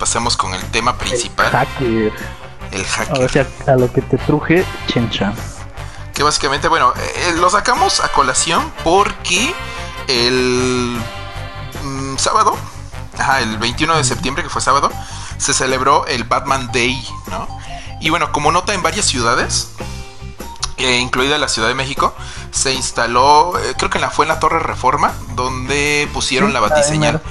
Pasemos con el tema principal. Hacker. El hacker. ver si a, lo que te truje, chencha. Que básicamente, bueno, eh, lo sacamos a colación porque el mm, sábado, ajá, el 21 de septiembre, que fue sábado, se celebró el Batman Day, ¿no? Y bueno, como nota en varias ciudades, eh, incluida la Ciudad de México, se instaló, eh, creo que en la, fue en la Torre Reforma, donde pusieron Sí, la batiseñal.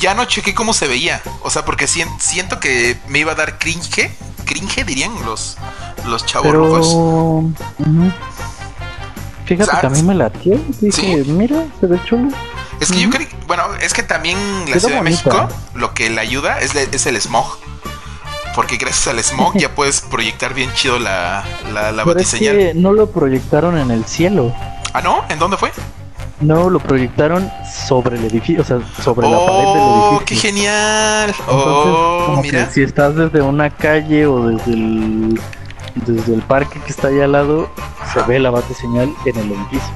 Ya no chequé cómo se veía, o sea, porque sien- siento que me iba a dar cringe, cringe dirían los, los chavos Pero. rucos. ujú. Fíjate ¿Sabes? que a mí me latió. Dije, Sí. mira, se ve chulo. Es que yo Ujú. creo, bueno, es que también la Quedó Ciudad de. México lo que le ayuda es, le- es el smog. Porque gracias al smog ya puedes proyectar bien chido la, la, la Pero es batiseñal. que no lo proyectaron en el cielo. Ah, ¿no? ¿En dónde fue? No, lo proyectaron sobre el edificio, o sea, sobre la pared del ¡Oh, edificio. qué genial! Entonces, ¡Oh, como que mira! si estás desde una calle o desde el, desde el parque que está ahí al lado, se ve la bate señal en el edificio.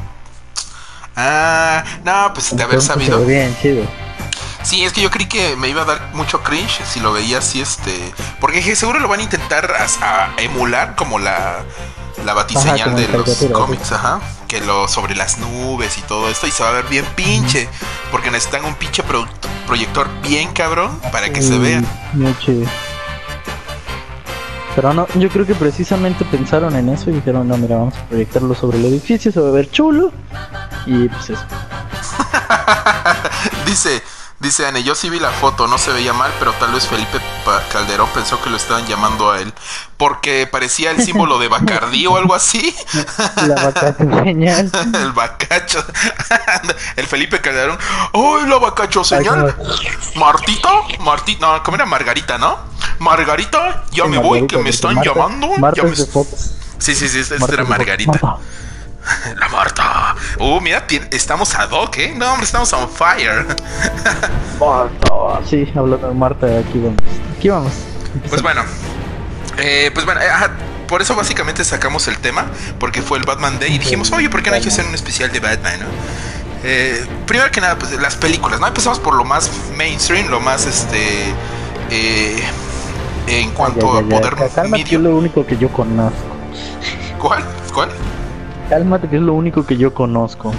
Ah, no, pues de haber sabido. Bien chido. Sí, es que yo creí que me iba a dar mucho cringe si lo veía así, este. Porque seguro lo van a intentar a, emular como la, la batiseñal de los cómics, ajá. Que lo sobre las nubes y todo esto, y se va a ver bien pinche. Porque necesitan un pinche pro- proyector bien cabrón para que se vea. Muy chido. Pero no, yo creo que precisamente pensaron en eso y dijeron, no, mira, vamos a proyectarlo sobre el edificio, se va a ver chulo. Y pues eso. dice, dice Anne, yo sí vi la foto, no se veía mal, pero tal vez Felipe Calderón pensó que lo estaban llamando a él. Porque parecía el símbolo de Bacardí o algo así. La señal. el bacacho. el Felipe Calderón. ¡Ay, la bacacho señal! Martita, Martita, no, ¿cómo era Margarita, no? Margarita, ya me voy, que me están llamando. Marta Ya me- de. Sí, sí, sí, esta Marta era. Margarita. La Marta. Uh, mira, estamos ad hoc, ¿eh? No, hombre, estamos on fire. Marta. Sí, hablando de Marta, aquí vamos. Aquí vamos. Pues bueno, eh, pues bueno, eh, ajá, por eso básicamente sacamos el tema, porque fue el Batman Day y dijimos, oye, ¿por qué no hay que hacer un especial de Batman, no? Eh, primero que nada, pues las películas, ¿no? Empezamos por lo más mainstream, lo más, este, eh, en cuanto Ya, a ya, poder que es lo único que yo conozco. ¿Cuál? ¿Cuál? Cálmate, que es lo único que yo conozco.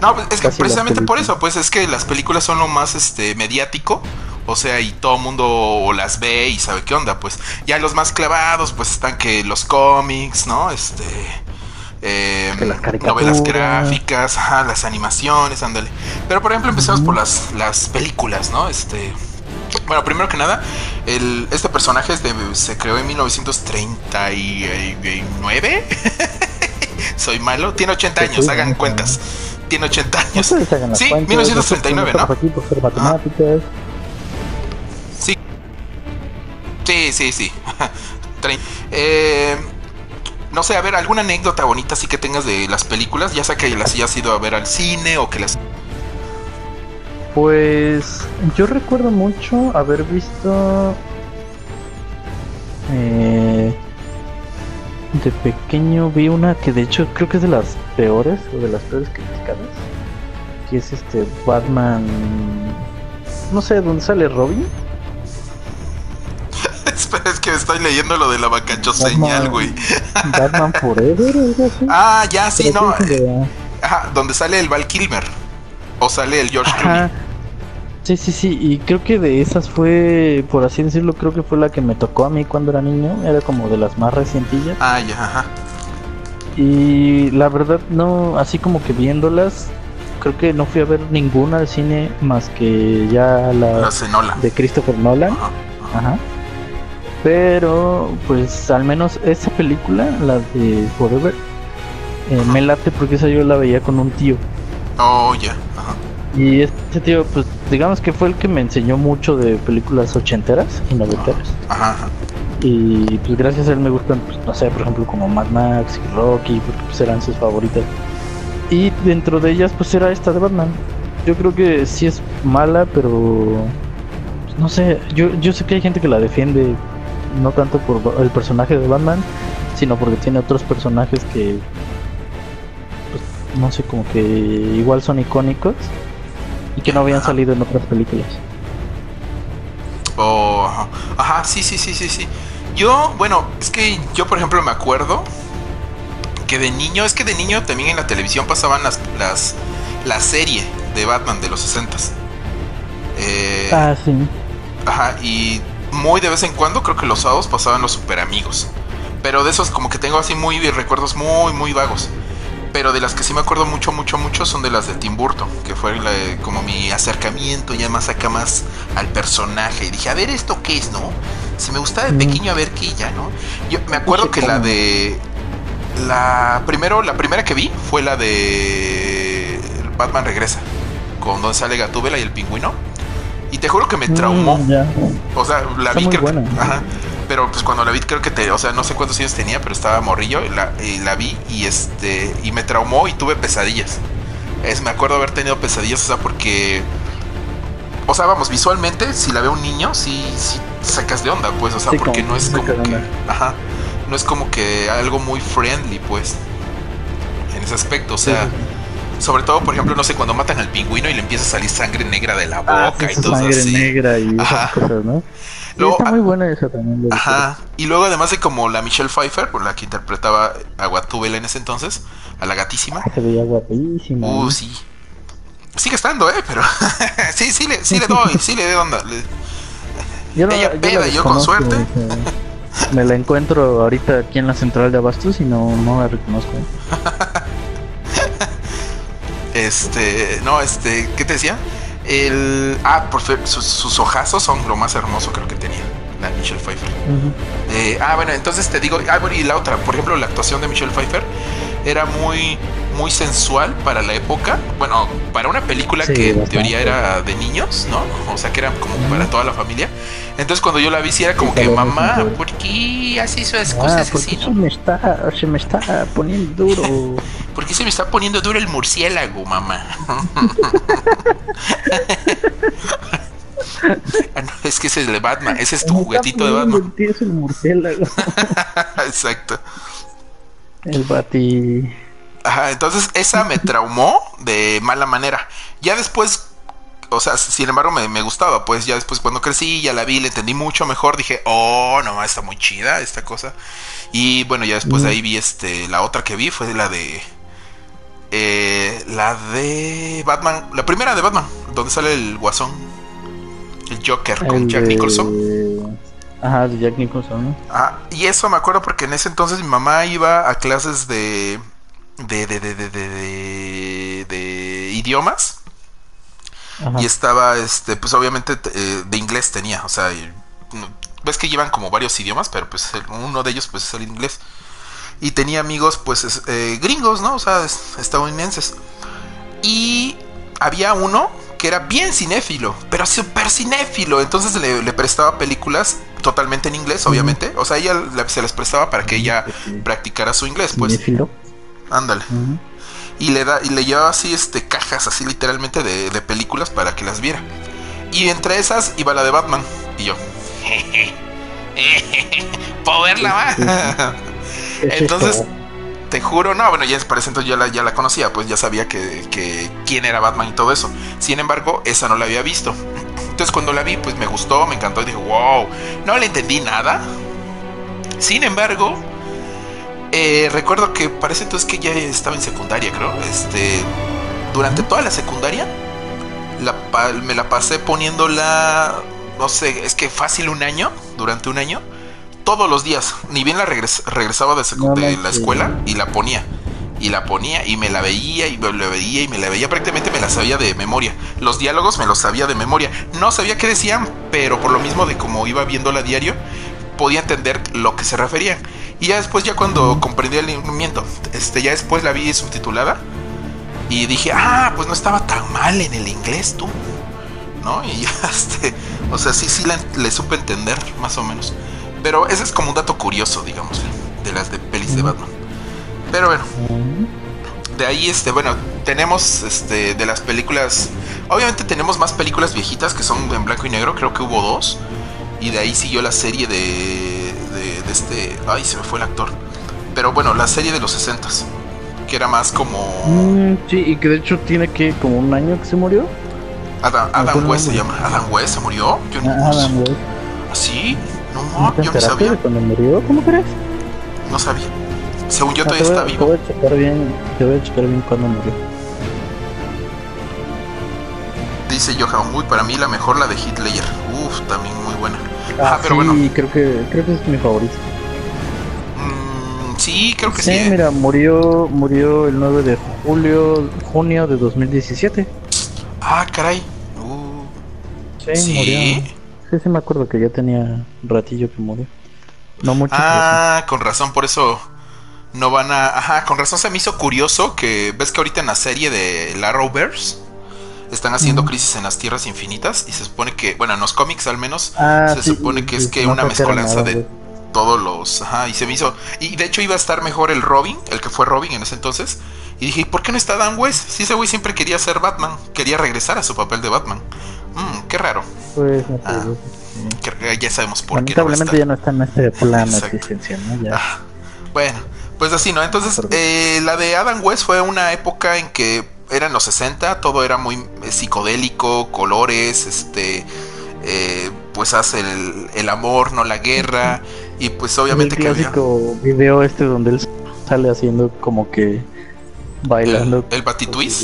No, pues es que Casi precisamente por eso, pues es que las películas son lo más este mediático, o sea, y todo el mundo las ve y sabe qué onda, pues ya los más clavados, pues están que los cómics, ¿no? Este eh, las caricaturas. novelas gráficas, ajá, las animaciones, ándale. Pero por ejemplo empezamos por las, las películas, ¿no? Este bueno, primero que nada, el, este personaje es de- se creó en 1939. Soy malo, tiene 80 Sí, años, sí, hagan sí. cuentas. Tiene 80 años. Sí, cuentas, 1939, nosotros ¿no? Aquí por ser matemáticas. Sí. Sí, sí, sí. Eh, no sé, a ver, alguna anécdota bonita así que tengas de las películas, ya sea que las hayas ido a ver al cine o que las... Pues yo recuerdo mucho haber visto eh, de pequeño vi una que de hecho creo que es de las peores o de las peores criticadas que es este Batman no sé dónde sale Robin Espera, es que estoy leyendo lo de la bacacho señal, güey. Batman Forever algo así Ah, ya, sí, Pero no. es eh, de- Ajá, donde sale el Val Kilmer. O sale el George. Clooney. Sí, sí, sí, y creo que de esas fue, por así decirlo, creo que fue la que me tocó a mí cuando era niño, era como de las más recientillas. Ah, ya, ajá. Y la verdad, no, así como que viéndolas, creo que no fui a ver ninguna al cine más que ya La de Christopher Nolan. Ajá. Ajá. Pero, pues al menos esa película, la de Forever, eh, me late porque esa yo la veía con un tío. Oh, ya. Ajá. Y ese tío, pues digamos que fue el que me enseñó mucho de películas ochenteras y noventeras. Ajá, ajá. Y pues gracias a él me gustan, pues, no sé, por ejemplo, como Mad Max y Rocky, porque pues eran sus favoritas. Y dentro de ellas, pues era esta de Batman. Yo creo que sí es mala, pero pues, no sé, yo, yo sé que hay gente que la defiende, no tanto por el personaje de Batman, sino porque tiene otros personajes que, pues, no sé, como que igual son icónicos y que no habían Ajá. salido en otras películas. Oh, ajá. ajá, sí, sí, sí, sí, sí. Yo, bueno, es que yo, por ejemplo, me acuerdo que de niño, es que de niño también en la televisión pasaban las, las la serie de Batman de los 60 eh, ah, sí. Ajá, y muy de vez en cuando creo que los sábados pasaban los super amigos. Pero de esos como que tengo así muy recuerdos muy, muy vagos. Pero de las que sí me acuerdo mucho, mucho, mucho son de las de Tim Burton, que fue como mi acercamiento ya más acá más al personaje. Y dije, a ver, ¿esto qué es, no? Si me gustaba de pequeño, a ver qué ya, ¿no? Yo me acuerdo que la de. La primero, la primera que vi fue la de Batman Regresa, con donde sale Gatúbela y el pingüino. Y te juro que me traumó. Mm, o sea, la vi creo ajá, pero pues cuando la vi creo que te, o sea, no sé cuántos años tenía, pero estaba morrillo y la, y la vi y este y me traumó y tuve pesadillas. Es, me acuerdo haber tenido pesadillas, o sea, porque o sea, vamos, visualmente si la ve un niño, sí, sí sacas de onda, pues, o sea, porque no es como que, ajá, no es como que algo muy friendly, pues, en ese aspecto, o sea, sobre todo, por ejemplo, no sé, cuando matan al pingüino y le empieza a salir sangre negra de la ah, boca y todo sangre así. negra y esas cosas, ¿no? Está muy buena esa también. Ajá. Y luego, además de como la Michelle Pfeiffer, por la que interpretaba a Guatubela en ese entonces, a la gatísima. se veía guapísima. Uh, sí. Sigue estando, ¿eh? Pero sí, sí le, sí le doy, sí le doy onda. Yo no, Ella peda, yo con suerte. Me la encuentro ahorita aquí en la central de Abastos y no, no la reconozco. Este, no, este, ¿qué te decía? El, ah, por sus, sus, ojazos son lo más hermoso creo que tenía la Michelle Pfeiffer. eh, ah, bueno, entonces te digo, ah, bueno, y la otra, por ejemplo, la actuación de Michelle Pfeiffer era muy, muy sensual para la época. Bueno, para una película que en teoría era de niños, ¿no? O sea, que era como para toda la familia. Entonces cuando yo la vi, sí era como que, mamá, ¿por qué hace esas cosas ah, así? Se, me está, se me está poniendo duro. ¿Por qué se me está poniendo duro el murciélago, mamá? Ah, es que ese es el Batman, ese es tu juguetito de Batman. Es el murciélago. Exacto. El bati. Ajá, entonces esa me traumó de mala manera. Ya después, o sea, sin embargo me, me, gustaba, pues ya después cuando crecí, ya la vi, la entendí mucho mejor, dije, oh, no, está muy chida esta cosa. Y bueno, ya después de ahí vi este, la otra que vi fue la de... Eh, la de Batman, la primera de Batman, donde sale el guasón, el Joker con Jack Nicholson. Ajá, de Jack Nicholson. Ah, y eso me acuerdo porque en ese entonces mi mamá iba a clases de de, de, de, de, de, de idiomas. Y estaba, este, pues obviamente eh, de inglés tenía, o sea, ves que llevan como varios idiomas, pero pues uno de ellos pues es el inglés. Y tenía amigos pues eh, gringos, ¿no? O sea, estadounidenses. Y había uno que era bien cinéfilo, pero súper cinéfilo. Entonces le, prestaba películas totalmente en inglés, obviamente. O sea, ella se les prestaba para que ella practicara su inglés, pues. ¿Cinéfilo? Ándale. Y le da, y le llevaba así este cajas, así literalmente de, de películas para que las viera. Y entre esas iba la de Batman. Y yo. ¿Puedo verla va? Entonces, te juro, no, bueno, ya para ese entonces ya la, ya la conocía, pues ya sabía que, que, quién era Batman y todo eso. Sin embargo, esa no la había visto. Entonces cuando la vi, pues me gustó, me encantó y dije, wow, no le entendí nada. Sin embargo, eh, recuerdo que parece entonces que ya estaba en secundaria, creo. Este, durante toda la secundaria me la pasé poniéndola, no sé, es que fácil un año, durante un año, todos los días. Ni bien la regresaba de, la escuela y la ponía. Y la ponía y me la veía y me la veía y me la veía. Prácticamente me la sabía de memoria. Los diálogos me los sabía de memoria. No sabía qué decían, pero por lo mismo de como iba viéndola a diario, podía entender lo que se referían. Y ya después, ya cuando comprendí el movimiento, este, ya después la vi subtitulada. Y dije, ah, pues no estaba tan mal en el inglés tú. ¿No? Y ya, este, o sea, sí, sí le supe entender, más o menos. Pero ese es como un dato curioso, digamos, de las de pelis de Batman. Pero bueno, de ahí, este, bueno, tenemos, este, de las películas. Obviamente tenemos más películas viejitas que son en blanco y negro, creo que hubo dos. Y de ahí siguió la serie de de, este. Ay, se me fue el actor. Pero bueno, la serie de los 60 que era más como. Mm, sí, y que de hecho tiene que como un año que se murió. Adam, Adam West se llama. Adam West se murió. Yo no, Ah, Adam West. ¿Sí? No, ¿No te yo no sabía. cuando murió? ¿Cómo crees? No sabía. Según yo Ah, todavía está a- te vivo. voy a checar bien, te voy a checar bien cuándo murió. Dice Johan, uy, para mí la mejor la de Hitler. Uf, también muy buena. Ajá, Ah, pero sí, bueno. creo que creo que es mi favorito. Mm, sí, creo que sí. Sí, ¿eh? mira, murió murió el 9 de julio, junio de 2017. Ah, caray. Uh, Sí, Sí. murió. Sí, sí me acuerdo que ya tenía ratillo que murió. No mucho. Ah, con razón, por eso no van a. Ajá, con razón se me hizo curioso que ves que ahorita en la serie de la Arrowverse están haciendo. Crisis en las Tierras Infinitas y se supone que, bueno, en los cómics al menos. Ah, se sí, supone que sí, es que no una mezcolanza de todos los. Ajá, y se me hizo. Y de hecho iba a estar mejor el Robin, el que fue Robin en ese entonces. Y dije, ¿y por qué no está Dan West? Si ese güey siempre quería ser Batman, quería regresar a su papel de Batman. Mmm, qué raro. Pues, no Ah. Que- ya sabemos por qué. Lamentablemente ya no está en este plano Exacto. existencial, ¿no? Ya. Ah, bueno, pues así, ¿no? Entonces, eh, la de Adam West fue una época en que eran los 60, todo era muy eh, psicodélico, colores, este, eh, pues hace el, el amor, no la guerra, y pues obviamente el que había clásico video este donde él sale haciendo como que bailando. el,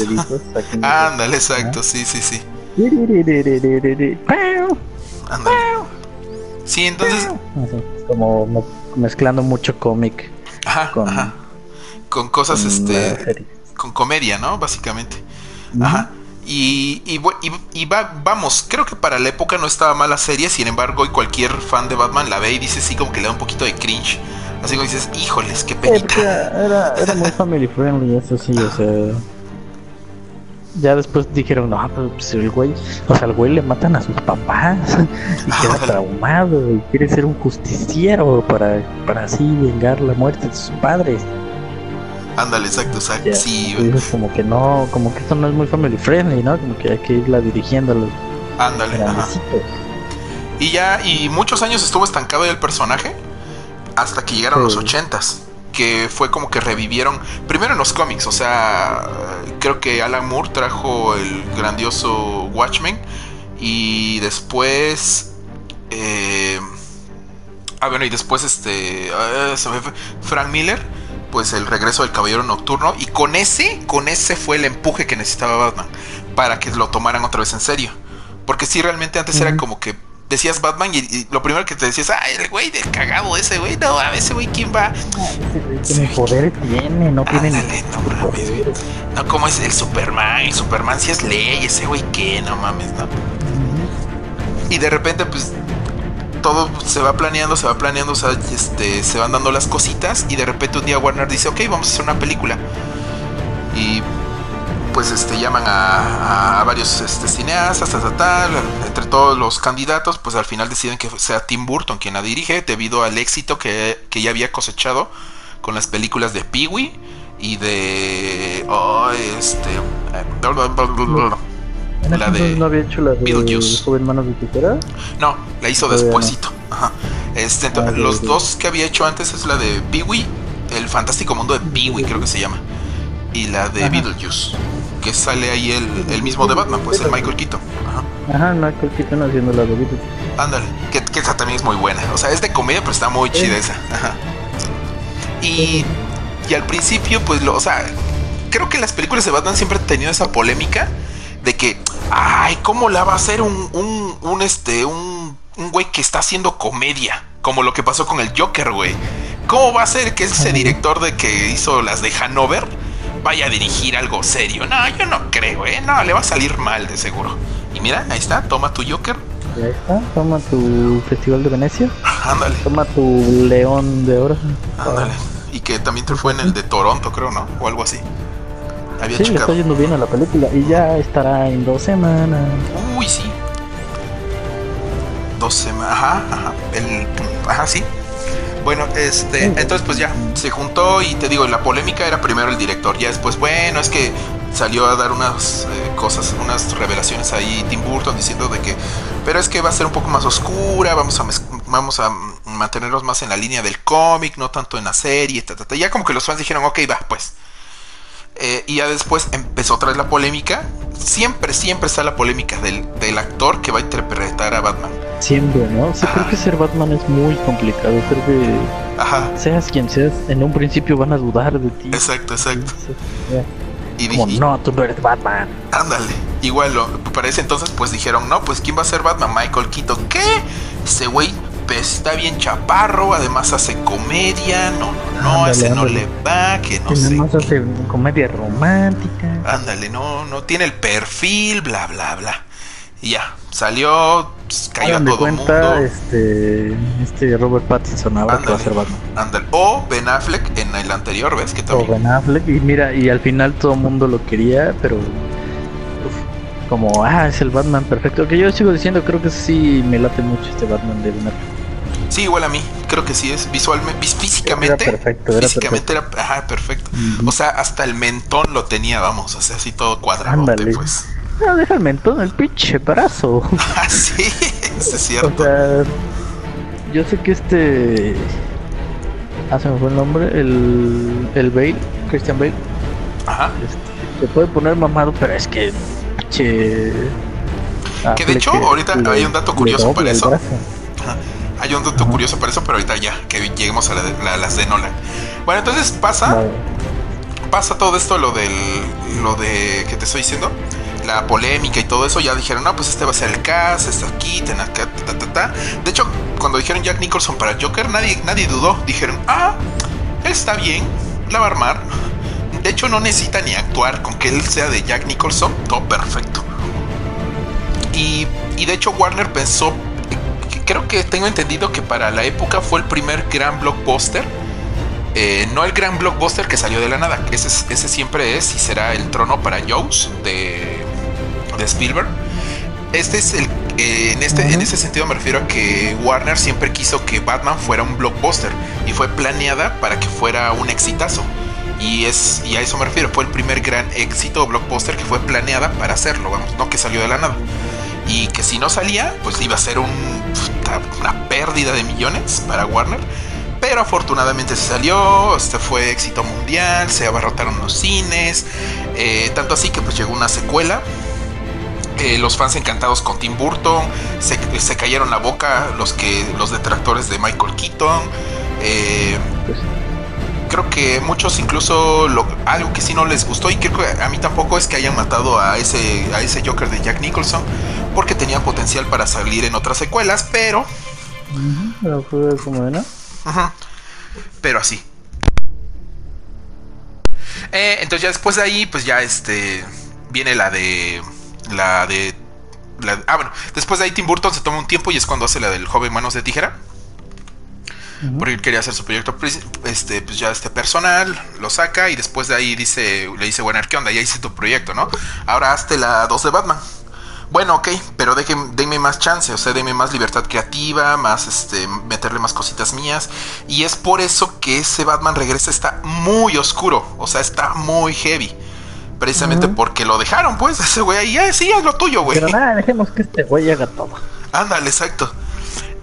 el sacando- Ándale, exacto, sí, sí, sí. Ándale. Sí, entonces, Como me- mezclando mucho cómic ajá, con- ajá. Con cosas, con este. Con comedia, ¿no? Básicamente. Ajá. Y, y, y- y va- vamos, creo que para la época no estaba mala serie, sin embargo, hoy cualquier fan de Batman la ve y dice así como que le da un poquito de cringe. Así como dices, híjoles, qué Sí, penita. era, era, era muy family friendly, eso sí, o sea. Ya después dijeron, no, pues el güey, o sea, al güey le matan a sus papás y queda traumado y quiere ser un justiciero para, para así vengar la muerte de sus padres. Ándale, exacto, exacto. Ya, Sí, dices como que no, como que esto no es muy family friendly, ¿no? Como que hay que irla dirigiendo a los ándale, ajá. Y ya, y muchos años estuvo estancado el personaje hasta que llegaron Sí. los ochentas. Que fue como que revivieron. Primero en los cómics, o sea, creo que Alan Moore trajo el grandioso Watchmen. Y después. eh, ah, bueno, y después este. fue, Frank Miller. Pues el regreso del Caballero Nocturno. Y con ese, con ese fue el empuje que necesitaba Batman. Para que lo tomaran otra vez en serio. Porque sí, realmente antes era como que decías Batman y, y lo primero que te decías, ah, el güey del cagado ese güey, no, a ese güey, ¿quién va? Ese güey Sí. poder, tiene, no tiene Ándale, no mames, güey. No, como es el Superman, el Superman si es ley, ese güey, ¿qué? No mames, no. Y de repente, pues, todo se va planeando, se va planeando, este, se van dando las cositas y de repente un día Warner dice, ok, vamos a hacer una película. Y pues este llaman a, varios este, cineastas, tal, entre todos los candidatos, pues al final deciden que sea Tim Burton quien la dirige debido al éxito que, que ya había cosechado con las películas de Pee-wee y de oh, este ¿En ese La de no había hecho la de. Joven Manos de Tijera? no, la hizo Todavía no. despuesito. Ajá. Este, Ah, los dos que había hecho antes es la de Pee-wee, el fantástico mundo de Pee-wee creo que se llama, y la de Ajá. Beetlejuice, que sale ahí el, el mismo de Batman, pues el Michael Keaton. Ajá. Ajá, Michael Keaton haciendo la de Beetlejuice. Ándale, que, que esa también es muy buena. O sea, es de comedia, pero está muy chida esa. Ajá. Y, y al principio, pues, lo, o sea, creo que las películas de Batman siempre han tenido esa polémica de que, ay, ¿cómo la va a hacer un, un, un este, un, un güey que está haciendo comedia? Como lo que pasó con el Joker, güey. ¿Cómo va a ser que ese director de que hizo las de Hanover vaya a dirigir algo serio? No, yo no creo, eh. No, le va a salir mal, de seguro. Y mira, ahí está, toma tu Joker. Ya está, toma tu Festival de Venecia, Ándale. toma tu León de Oro. Ándale. Y que también te fue en el de Toronto, creo, ¿no? O algo así. Había Sí, le está checado. yendo bien a la película y ya estará en dos semanas. Uy, sí. Dos semanas. Ajá, ajá. El, ajá, sí. Bueno, este, entonces pues ya, se juntó y te digo, la polémica era primero el director, ya después, bueno, es que salió a dar unas eh, cosas, unas revelaciones ahí Tim Burton diciendo de que, pero es que va a ser un poco más oscura, vamos a, vamos a mantenernos más en la línea del cómic, no tanto en la serie, ta, ta, ta. ya como que los fans dijeron, ok, va, pues. Eh, y ya después empezó otra vez la polémica. Siempre, siempre está la polémica del, del actor que va a interpretar a Batman. Siempre, ¿no? Sí, creo que ser Batman es muy complicado. Creo que Ajá. seas quien seas, en un principio van a dudar de ti. Exacto, exacto. Y Como, no, tú no eres Batman. Ándale. Igual, lo, para ese entonces, pues dijeron, no, pues ¿quién va a ser Batman? Michael Keaton. ¿Qué? Ese güey pues, está bien chaparro, además hace comedia. No, no, no, ándale, ese no le va, que no sé. Además hace comedia romántica. Ándale, no, no tiene el perfil, bla, bla, bla. Y ya, salió, pues, cayó a todo cuenta, mundo. Este, este Robert Pattinson ahora ándale, que va a ser Batman. Ándale. O Ben Affleck en el anterior, ¿ves? Que también. O Ben Affleck, y mira, y al final todo el mundo lo quería, pero como, ah, es el Batman perfecto. Que yo sigo diciendo, creo que sí me late mucho este Batman de Ben Affleck. Sí, igual a mí, creo que sí es visualmente, físicamente. Era perfecto, era físicamente perfecto. era, ajá, perfecto. O sea, hasta el mentón lo tenía, vamos, o sea, así todo cuadrado, pues. No, deja el mentón, el pinche brazo. Ah, sí, eso es cierto. O sea, yo sé que este. Ah, se me fue el nombre. El. El Bale, Christian Bale. Ajá. Este, se puede poner mamado, pero es que. Ah, que de hecho, que ahorita le, hay un dato curioso para eso. Ajá. Hay un dato curioso para eso, pero ahorita ya, que lleguemos a, la de, la, las de Nolan. Bueno, entonces pasa. Pasa todo esto, lo del. Lo de. ¿Qué te estoy diciendo? la polémica y todo eso, ya dijeron, no, pues este va a ser el cast, está aquí, ten acá, ta, ta, ta. De hecho, cuando dijeron Jack Nicholson para Joker, nadie, nadie dudó. Dijeron, ah, está bien, la va a armar. De hecho, no necesita ni actuar con que él sea de Jack Nicholson, todo perfecto. Y, y de hecho, Warner pensó, creo que tengo entendido que para la época fue el primer gran blockbuster. Eh, no el gran blockbuster que salió de la nada. Ese, ese siempre es y será el trono para Joes de, de Spielberg. Este es el. Eh, en, este, en ese sentido me refiero a que Warner siempre quiso que Batman fuera un blockbuster y fue planeada para que fuera un exitazo. Y, es, y a eso me refiero, fue el primer gran éxito blockbuster que fue planeada para hacerlo, vamos, no que salió de la nada. Y que si no salía, pues iba a ser un, una pérdida de millones para Warner. Pero afortunadamente se salió, este fue éxito mundial, se abarrotaron los cines, eh, tanto así que pues llegó una secuela. Eh, los fans encantados con Tim Burton, se, se, cayeron la boca los que los detractores de Michael Keaton. Eh, creo que muchos incluso lo, algo que sí no les gustó y creo que a mí tampoco es que hayan matado a ese a ese Joker de Jack Nicholson porque tenía potencial para salir en otras secuelas, pero pero fue como de no. Ajá. Pero así. Eh, entonces ya después de ahí, pues ya este viene la de la de la, ah bueno, después de ahí Tim Burton se toma un tiempo y es cuando hace la del joven manos de tijera. Uh -huh. Porque él quería hacer su proyecto este pues ya este personal, lo saca y después de ahí dice le dice, "Bueno, ¿qué onda? Ya hice tu proyecto, ¿no? Ahora hazte la 2 de Batman." Bueno, ok, pero déjenme, denme más chance, o sea, denme más libertad creativa, más este, meterle más cositas mías. Y es por eso que ese Batman regresa está muy oscuro, o sea, está muy heavy. Precisamente uh -huh. porque lo dejaron, pues, ese güey ahí, ah, sí, es lo tuyo, güey. Pero nada, dejemos que este güey haga todo. Ándale, exacto.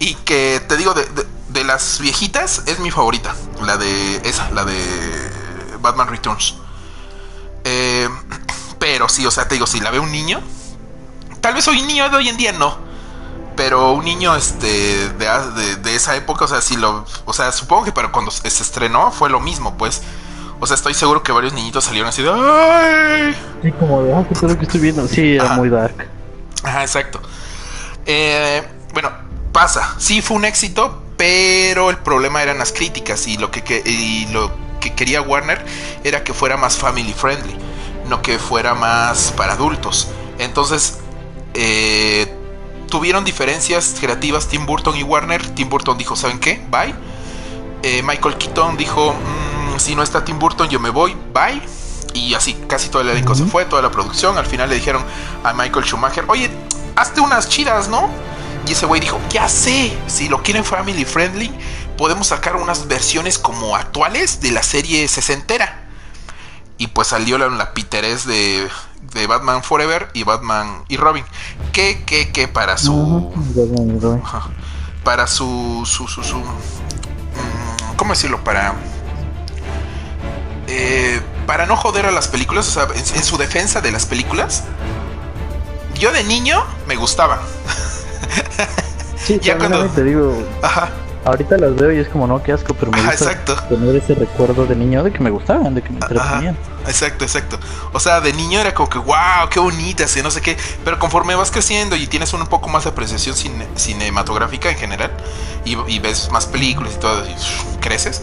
Y que te digo, de, de, de, las viejitas, es mi favorita. La de esa, la de Batman Returns. Eh, pero sí, o sea, te digo, si la ve un niño, tal vez hoy niño de hoy en día no. Pero un niño este de, de, de, esa época, o sea, si lo. O sea, supongo que para cuando se estrenó fue lo mismo, pues. O sea, estoy seguro que varios niñitos salieron así de. ¡Ay! Sí, como de. Ah, ¿qué es lo que estoy viendo? Sí, era Ajá. muy dark. Ajá, exacto. Eh, bueno, pasa. Sí, fue un éxito, pero el problema eran las críticas. Y lo que, que, y lo que quería Warner era que fuera más family friendly, no que fuera más para adultos. Entonces, eh, tuvieron diferencias creativas Tim Burton y Warner. Tim Burton dijo, ¿saben qué? Bye. Eh, Michael Keaton dijo, mmm, si no está Tim Burton, yo me voy. Bye. Y así casi todo el elenco uh -huh. se fue, toda la producción. Al final le dijeron a Michael Schumacher, oye, hazte unas chidas, ¿no? Y ese güey dijo, ya sé, si lo quieren family friendly, podemos sacar unas versiones como actuales de la serie sesentera. Y pues salió la, la piterés de, de Batman Forever y Batman y Robin. Que, que, que para su. Para su. su, su, su ¿Cómo decirlo? Para. Eh, para no joder a las películas, o sea, en, en su defensa de las películas, yo de niño me gustaban. Sí, Ya cuando- te digo, Ajá, ahorita las veo y es como, no, qué asco, pero me Ajá, gusta exacto. tener ese recuerdo de niño de que me gustaban, de que me Ajá, entretenían. exacto, exacto. O sea, de niño era como que, wow, qué bonitas y no sé qué. Pero conforme vas creciendo y tienes un poco más de apreciación cine- cinematográfica en general, y, y ves más películas y todo, y creces,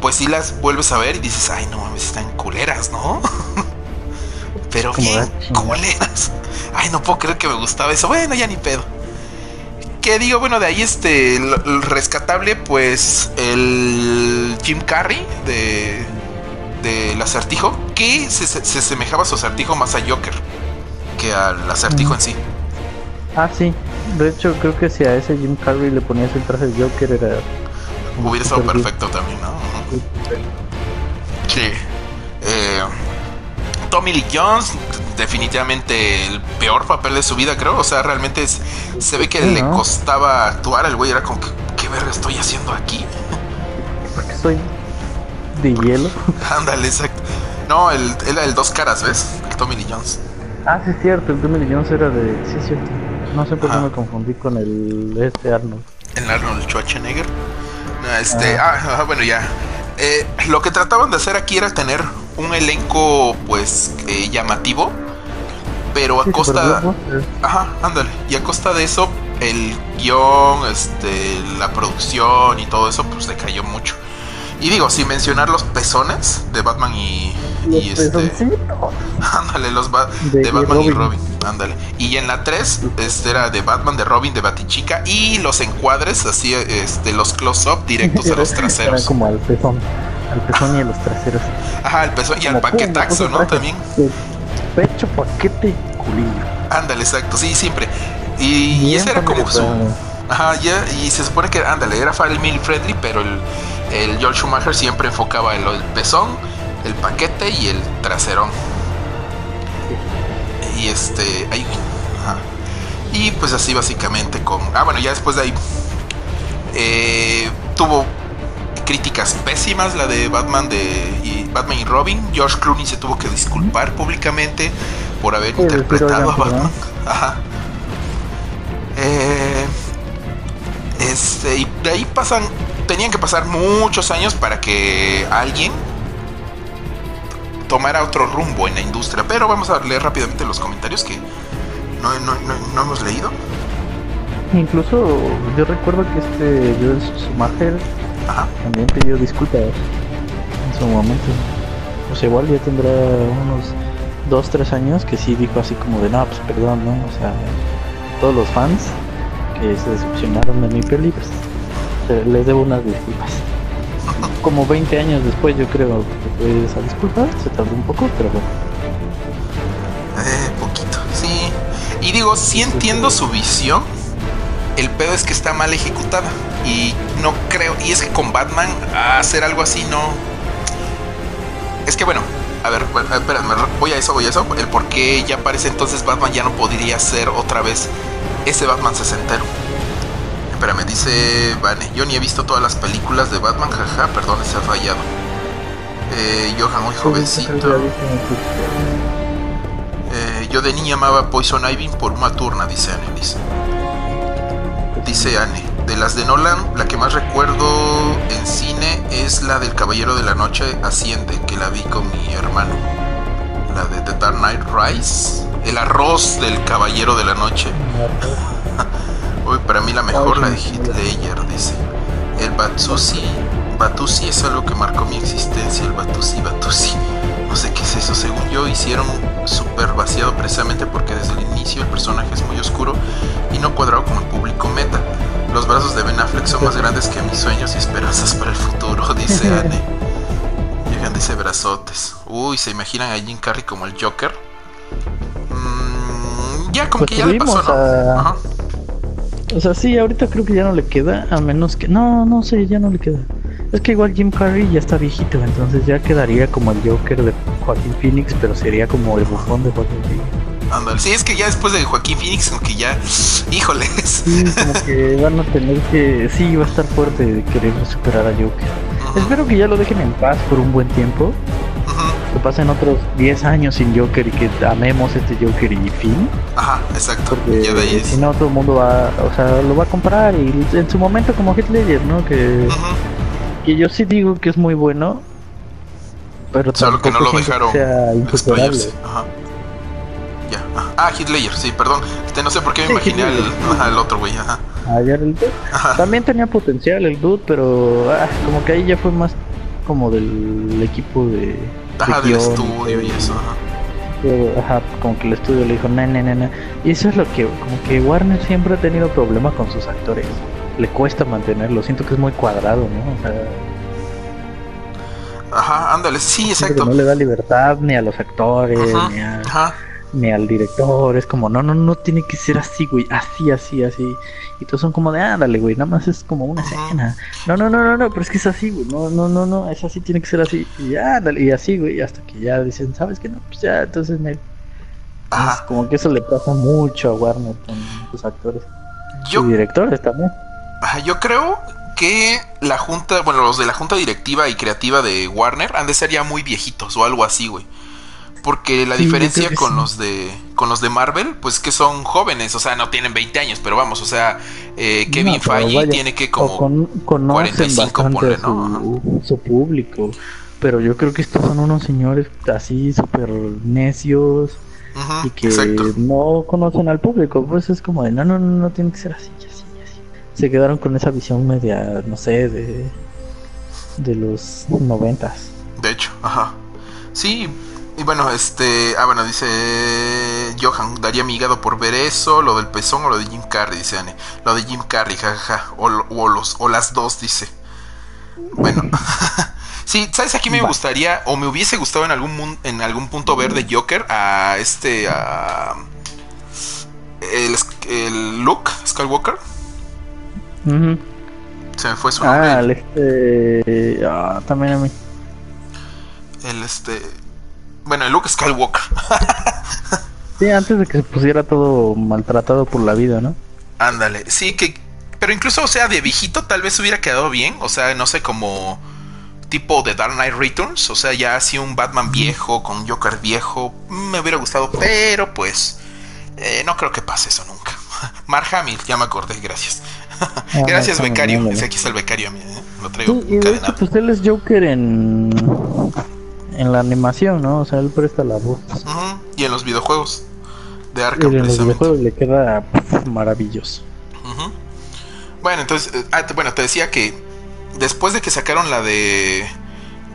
pues sí las vuelves a ver y dices, ay, no mames, están culeras, ¿no? Pero bien culeras. Ay, no puedo creer que me gustaba eso. Bueno, ya ni pedo. ¿Qué digo? Bueno, de ahí este, rescatable, pues el Jim Carrey de del acertijo, que se, se, se asemejaba a su acertijo más a Joker que al acertijo Mm. en sí. Ah, sí. De hecho, creo que si a ese Jim Carrey le ponías el traje de Joker era... Hubiera estado bien. perfecto también, ¿no? Sí. Eh, Tommy Lee Jones, definitivamente el peor papel de su vida, creo. O sea, realmente es- se ve que Sí, le ¿no? costaba actuar. El güey era como ¿qué verga estoy haciendo aquí? Porque soy de hielo. Ándale, exacto. No, el, era el dos caras, ¿ves? El Tommy Lee Jones. Ah, sí es cierto, el Tommy Lee Jones era de... Sí es cierto. No sé por qué me confundí con el este Arnold. El Arnold Schwarzenegger. No, Este, ah, ajá, bueno, ya. Eh, lo que trataban de hacer aquí era tener un elenco, pues, eh, llamativo. Pero a Sí, costa. Ajá, ándale. Y a costa de eso, el guion, este, la producción y todo eso, pues decayó mucho. Y digo, sin mencionar los pezones de Batman y. Los y este. Ándale, los ba- De- Batman y Robin. Robin. Ándale. Y en la 3, este era de Batman, de Robin, de Batichica. Y los encuadres, así, este, los close-up directos a los Era traseros. como al pezón. Al pezón y a los traseros. Ajá, el pezón y al Como, paquetaxo, ¿no? También. Pecho, paquete, culillo. Ándale, exacto, sí, siempre. Y, y Bien ese era como su. Ajá, ya, y se supone que, ándale, era family friendly, pero el, el George Schumacher siempre enfocaba el, el pezón, el paquete y el traserón. Y este, ahí, ajá. Y pues así básicamente con... Ah, bueno, ya después de ahí eh, tuvo críticas pésimas la de Batman de y Batman y Robin. George Clooney se tuvo que disculpar públicamente por haber Sí, interpretado a "Oigan, Batman. Ajá. Eh, este, y de ahí pasan, tenían que pasar muchos años para que alguien tomara otro rumbo en la industria. Pero vamos a leer rápidamente los comentarios que no, no- no- hemos leído. Incluso yo recuerdo que este Joel Schumacher Ajá. también pidió disculpas su momento. Sea, igual ya tendrá unos 2, 3 años que sí dijo así como de no, pues perdón, ¿no? O sea, todos los fans que se decepcionaron de mi peli, pues les debo unas disculpas. Como 20 años después yo creo que fue esa disculpa, se tardó un poco, pero bueno. Eh, poquito, sí. Y digo, sí entiendo su visión. El pedo es que está mal ejecutada. Y no creo. Y es que con Batman, hacer algo así no. Es que bueno, a ver, espérame, voy a eso, voy a eso. El por qué ya parece entonces Batman ya no podría ser otra vez ese Batman sesentero. Espérame, dice Vane. Yo ni he visto todas las películas de Batman, jaja, perdón, se ha fallado. Eh, Johan, muy jovencito. Eh, yo de niña amaba Poison Ivy por una turna, dice Annelies. Dice Anne, de las de Nolan, la que más recuerdo en cine es la del Caballero de la Noche Asciende, que la vi con mi hermano. La de The Dark Knight Rise, el arroz del Caballero de la Noche. Uy, para mí la mejor, la de Ledger, dice. El Batusi, Batusi es algo que marcó mi existencia, el Batusi, Batusi. No sé qué es eso, según yo hicieron súper vaciado precisamente porque desde el inicio el personaje es muy oscuro y no cuadrado con el público meta. Los brazos de Ben Affleck son más grandes que mis sueños y esperanzas para el futuro, dice Anne. Llegan, dice brazotes. Uy, ¿se imaginan a Jim Carrey como el Joker? Mm, ya, como Pues que ya le pasó, ¿no? a- Ajá. O sea, sí, ahorita creo que ya no le queda, a menos que... No, no sé, ya no le queda. Es que igual Jim Carrey ya está viejito, entonces ya quedaría como el Joker de Joaquín Phoenix, pero sería como el bufón de Joaquín Phoenix. Ándale. Sí, es que ya después de Joaquín Phoenix, como que ya, híjoles. Sí, como que van a tener que... Sí, va a estar fuerte de querer superar a Joker. Espero que ya lo dejen en paz por un buen tiempo, ujú. que pasen otros 10 años sin Joker y que amemos este Joker y fin. Ajá, exacto. Porque si no, todo el mundo va, o sea, lo va a comprar y en su momento como Heath Ledger, ¿no? Que, que yo sí digo que es muy bueno, pero Solo que no lo dejaron Ajá. Ah, Ledger, sí, perdón. Este, no sé por qué me imaginé al, otro güey, ajá. Ah, el También tenía potencial el dude, pero ah, como que ahí ya fue más como del equipo de. Ajá, del estudio y eso, ajá. como que el estudio le dijo, na, na, na, Y eso es lo que, como que Warner siempre ha tenido problemas con sus actores. Le cuesta mantenerlo, siento que es muy cuadrado, ¿no? O sea. Ajá, ándale, sí, exacto. No le da libertad ni a los actores, ni a. Ajá ni al director. Es como, no, no, no tiene que ser así, güey. Así, así, así. Y todos son como de, ándale, güey. Nada más es como una escena. No, no, no, no, no, pero es que es así, güey. No, no, no, no. Es así, tiene que ser así. Y ándale, y así, güey. Hasta que ya dicen, ¿sabes qué? No, pues ya, entonces me. como que eso le pasa mucho a Warner con sus actores. Yo, y directores también. Yo creo que la junta, bueno, los de la junta directiva y creativa de Warner han de ser ya muy viejitos o algo así, güey. Porque la diferencia con los de con los de Marvel, pues que son jóvenes, o sea, no tienen 20 años, pero vamos, o sea, eh, Kevin Feige tiene que como con, 45 ponle, ¿no? Su, público. Pero yo creo que estos son unos señores así súper necios y que no conocen al público. Pues es como de, no, no, no, no tiene que ser así, así, así. Se quedaron con esa visión media, no sé, de, de los noventas. De hecho, ajá. Sí, y bueno, este. Ah, bueno, dice. Johan, daría mi hígado por ver eso. Lo del pezón o lo de Jim Carrey, dice Anne. Lo de Jim Carrey, jajaja. O, o, los, o las dos, dice. Bueno. sí, ¿sabes? Aquí me gustaría. O me hubiese gustado en algún, en algún punto ver de Joker a este. A, el, el Luke Skywalker. Se me fue su nombre. Ah, el este. Ah, también a mí. El este. Bueno, el Luke Skywalker. sí, antes de que se pusiera todo maltratado por la vida, ¿no? Ándale, sí, que. Pero incluso, o sea, de viejito tal vez hubiera quedado bien. O sea, no sé, como. Tipo de Dark Knight Returns. O sea, ya así un Batman viejo con Joker viejo. Me hubiera gustado, pero pues. Eh, no creo que pase eso nunca. Mark Hamill, ya me acordé, gracias. Ah, gracias, becario. Ese aquí está el becario. ¿eh? Lo traigo. Sí, y de hecho, pues él es Joker en en la animación, ¿no? O sea, él presta la voz. Y en los videojuegos de Arkham, y en los videojuegos le queda maravilloso. Bueno, entonces, eh, ah, bueno, te decía que después de que sacaron la de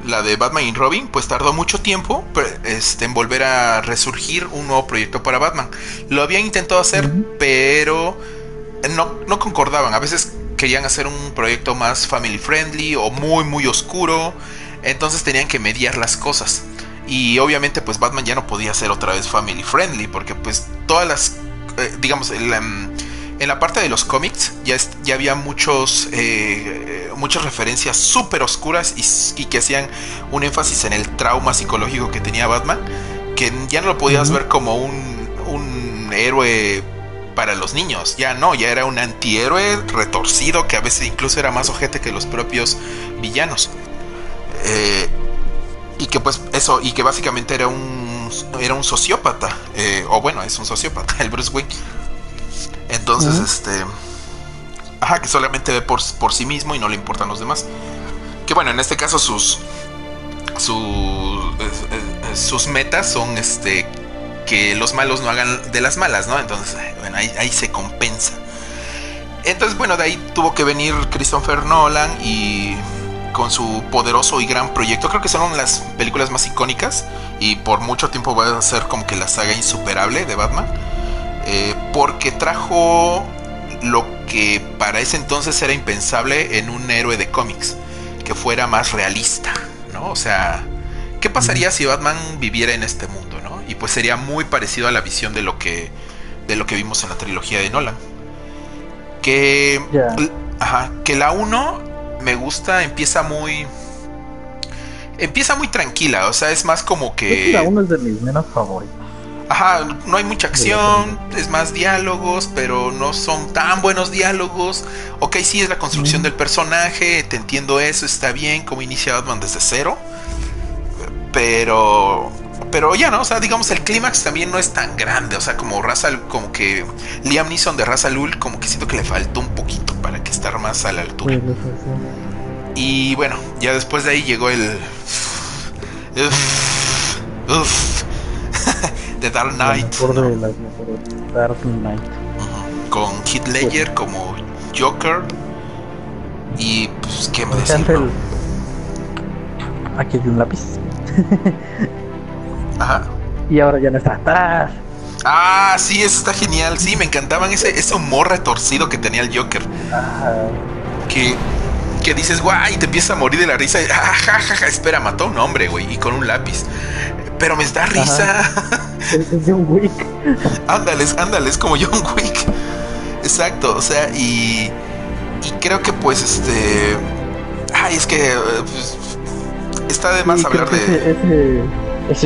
la de Batman y Robin, pues tardó mucho tiempo este, en volver a resurgir un nuevo proyecto para Batman. Lo habían intentado hacer, pero no, no concordaban. A veces querían hacer un proyecto más family friendly o muy, muy oscuro. Entonces tenían que mediar las cosas. Y obviamente pues Batman ya no podía ser otra vez family friendly porque pues todas las, eh, digamos, en la parte de los cómics ya, ya había muchos, eh, muchas referencias súper oscuras y, que hacían un énfasis en el trauma psicológico que tenía Batman, que ya no lo podías ver como un, un héroe para los niños. Ya no, ya era un antihéroe retorcido que a veces incluso era más ojete que los propios villanos. Eh, y que pues eso, y que básicamente era un, era un sociópata, eh, o bueno, es un sociópata, el Bruce Wayne. Entonces, este... Ajá, que solamente ve por, por sí mismo y no le importan los demás. Que bueno, en este caso sus... Sus, eh, sus metas son este que los malos no hagan de las malas, ¿no? Entonces, bueno, ahí, ahí se compensa. Entonces, bueno, de ahí tuvo que venir Christopher Nolan y con su poderoso y gran proyecto. Creo que son las películas más icónicas y por mucho tiempo va a ser como que la saga insuperable de Batman. Eh, porque trajo lo que para ese entonces era impensable en un héroe de cómics, que fuera más realista, ¿no? O sea, ¿qué pasaría si Batman viviera en este mundo, ¿no? Y pues sería muy parecido a la visión de lo que, de lo que vimos en la trilogía de Nolan. Que, ajá, que la 1 me gusta, empieza muy. Empieza muy tranquila, o sea, es más como que. La uno es de mis menos favoritos. Ajá, no hay mucha acción, es más diálogos, pero no son tan buenos diálogos. Ok, sí es la construcción del personaje, te entiendo eso, está bien, como inicia Batman desde cero. Pero pero ya no, o sea, digamos el clímax también no es tan grande, o sea, como Raza, como que Liam Neeson de Raza Lul, como que siento que le faltó un poquito para que estar más a la altura. Y bueno, ya después de ahí llegó el Uf, The Dark Knight. Dark Knight. Con Heath Ledger como Joker. Y pues, ¿qué me decís? Aquí hay un lápiz. Ajá. Y ahora ya no está atrás. Ah, sí, eso está genial. Sí, me encantaban ese, ese humor retorcido que tenía el Joker. Ajá. Que, que dices, guay, te empieza a morir de la risa. Ja, ja, espera, mató a un hombre, güey, y con un lápiz. Pero me da risa. Es John Wick. Ándales, ándales, como John Wick. Exacto, o sea, y. Y creo que, pues, este. Ay, es que. Pues, está de más hablar de. Ese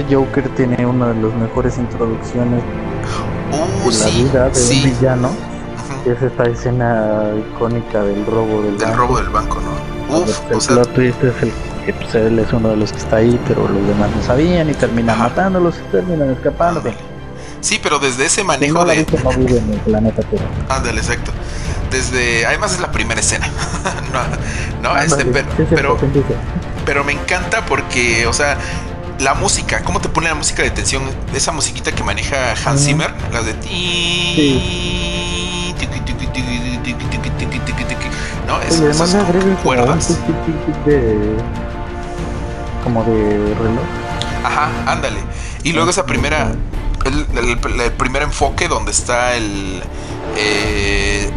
Joker tiene una de las mejores introducciones uh, de la vida de un villano. Es esta escena icónica del robo del, del robo del banco, ¿no? Uf, el o sea... plot twist es el que pues, él es uno de los que está ahí, pero los demás no sabían y terminan matándolos y terminan escapando. Sí, pero desde ese manejo de. No vive en el planeta, pero. Ándale, exacto. Desde. Además es la primera escena. no, no este, pero, pero, pero me encanta porque, o sea, la música, cómo te pone la música de tensión, esa musiquita que maneja Hans Zimmer, la de no, es, esas cuerdas. Como de reloj. Ajá, ándale. Y luego esa primera, el, primer enfoque donde está el eh,